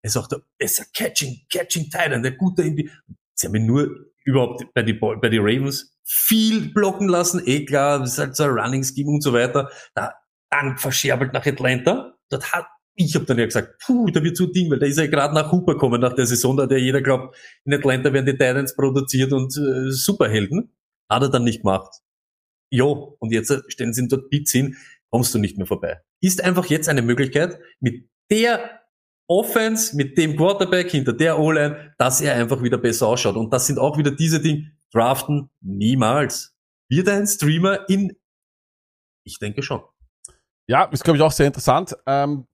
er sagt, er ist ein Catching, Catching Titan, der gute irgendwie. Sie haben ihn nur überhaupt bei die, bei die Ravens viel blocken lassen, eh klar, das ist halt so ein Running Scheme und so weiter. Da, dann verscherbelt nach Atlanta. Dort hat, ich habe dann ja gesagt, puh, da wird so Ding, weil da ist er gerade nach Hooper gekommen, nach der Saison, da der jeder glaubt, in Atlanta werden die Titans produziert und äh, Superhelden. Hat er dann nicht gemacht. Jo, und jetzt stellen sie ihn dort Bits hin, kommst du nicht mehr vorbei. Ist einfach jetzt eine Möglichkeit, mit der Offense, mit dem Quarterback hinter der O-Line, dass er einfach wieder besser ausschaut. Und das sind auch wieder diese Dinge, draften niemals. Wird ein Streamer in, ich denke schon. Ja, ist glaube ich auch sehr interessant. Ähm,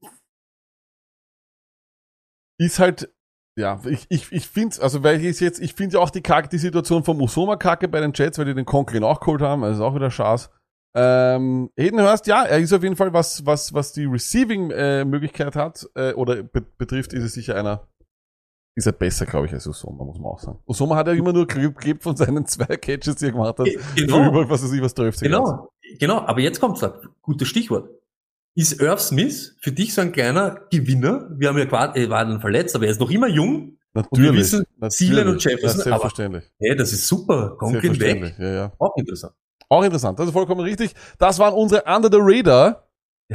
ist halt, ja, ich, ich, ich finde, also weil ich jetzt, ich finde ja auch die Kacke, die Situation vom Usoma Kacke bei den Jets, weil die den Conklin auch geholt haben, also auch wieder Chance. Ähm, Hayden Hurst, ja, er ist auf jeden Fall, was, was, was die Receiving-Möglichkeit hat, äh, oder be betrifft, ist es sicher einer, ist er besser, glaube ich, als Usoma, muss man auch sagen. Usoma hat ja immer nur geklebt von seinen zwei Catches, die er gemacht hat. Genau. Über, was weiß ich, was 12 Genau, genau, aber jetzt kommt's da. Gutes Stichwort. Ist Irv Smith für dich so ein kleiner Gewinner? Wir haben ja quasi, er war dann verletzt, aber er ist noch immer jung. Und wir Natürlich. wissen, natürlich. Thielen und Ja, Jefferson, aber selbstverständlich. hey, das ist super. Conklin weg. Ja, ja. Auch interessant. Auch interessant, das ist vollkommen richtig. Das waren unsere Under the Radar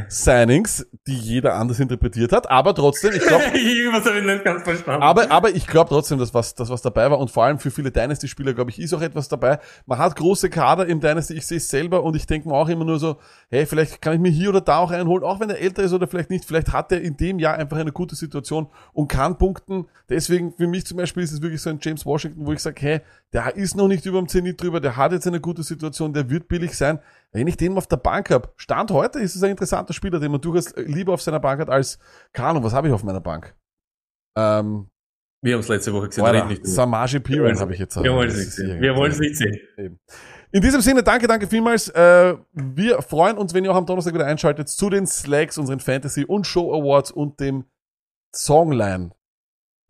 Signings, die jeder anders interpretiert hat, aber trotzdem, ich glaube, Was (laughs) habe ich nicht ganz verstanden? aber, aber ich glaube trotzdem, dass was, dass was dabei war und vor allem für viele Dynasty-Spieler, glaube ich, ist auch etwas dabei. Man hat große Kader im Dynasty, ich sehe es selber und ich denke mir auch immer nur so, hey, vielleicht kann ich mir hier oder da auch einholen, auch wenn er älter ist oder vielleicht nicht, vielleicht hat er in dem Jahr einfach eine gute Situation und kann punkten. Deswegen, für mich zum Beispiel ist es wirklich so ein James Washington, wo ich sage, hey, der ist noch nicht über dem Zenit drüber, der hat jetzt eine gute Situation, der wird billig sein. Wenn ich den auf der Bank habe, Stand heute ist es ein interessanter Spieler, den man durchaus lieber auf seiner Bank hat als, keine was habe ich auf meiner Bank? Ähm, wir haben es letzte Woche gesehen. Nicht. Samaji Wir Piran habe ich jetzt. Wir wollen es nicht sehen. Wir wollen es nicht sehen. In diesem Sinne, danke, danke vielmals. Äh, wir freuen uns, wenn ihr auch am Donnerstag wieder einschaltet zu den Slacks, unseren Fantasy und Show Awards und dem Songline.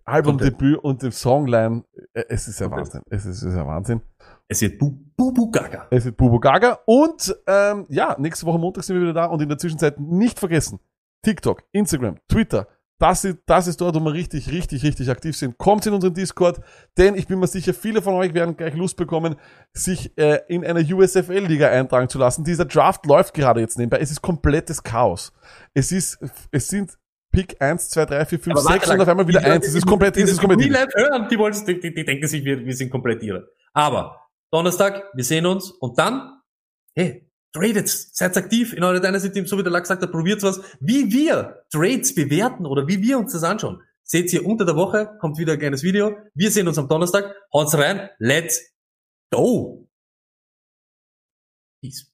Albumdebüt und dem Songline. Äh, Es ist ja. Wahnsinn. Es ist, ja Wahnsinn. Es wird Bu Bubu Gaga. Es wird Bubu Gaga. Und ähm, ja, nächste Woche Montag sind wir wieder da. Und in der Zwischenzeit nicht vergessen, TikTok, Instagram, Twitter. Das ist, das ist dort, wo wir richtig, richtig, richtig aktiv sind. Kommt in unseren Discord, denn ich bin mir sicher, viele von euch werden gleich Lust bekommen, sich äh, in eine USFL-Liga eintragen zu lassen. Dieser Draft läuft gerade jetzt nebenbei. Es ist komplettes Chaos. Es ist, es sind Pick 1, 2, 3, 4, 5, Aber warte 6 lang. und auf einmal wieder Die Leute, 1. Es ist komplett, es ist komplett. Die, wollen, die, die, die denken sich, wir, wir sind komplett irre. Aber Donnerstag, wir sehen uns und dann, hey, tradet, seid aktiv in eure Dynasty-Team, so wie der Lack sagt, probiert was. Wie wir Trades bewerten oder wie wir uns das anschauen, seht ihr unter der Woche, kommt wieder ein kleines Video. Wir sehen uns am Donnerstag. Haut's rein, let's go! Peace.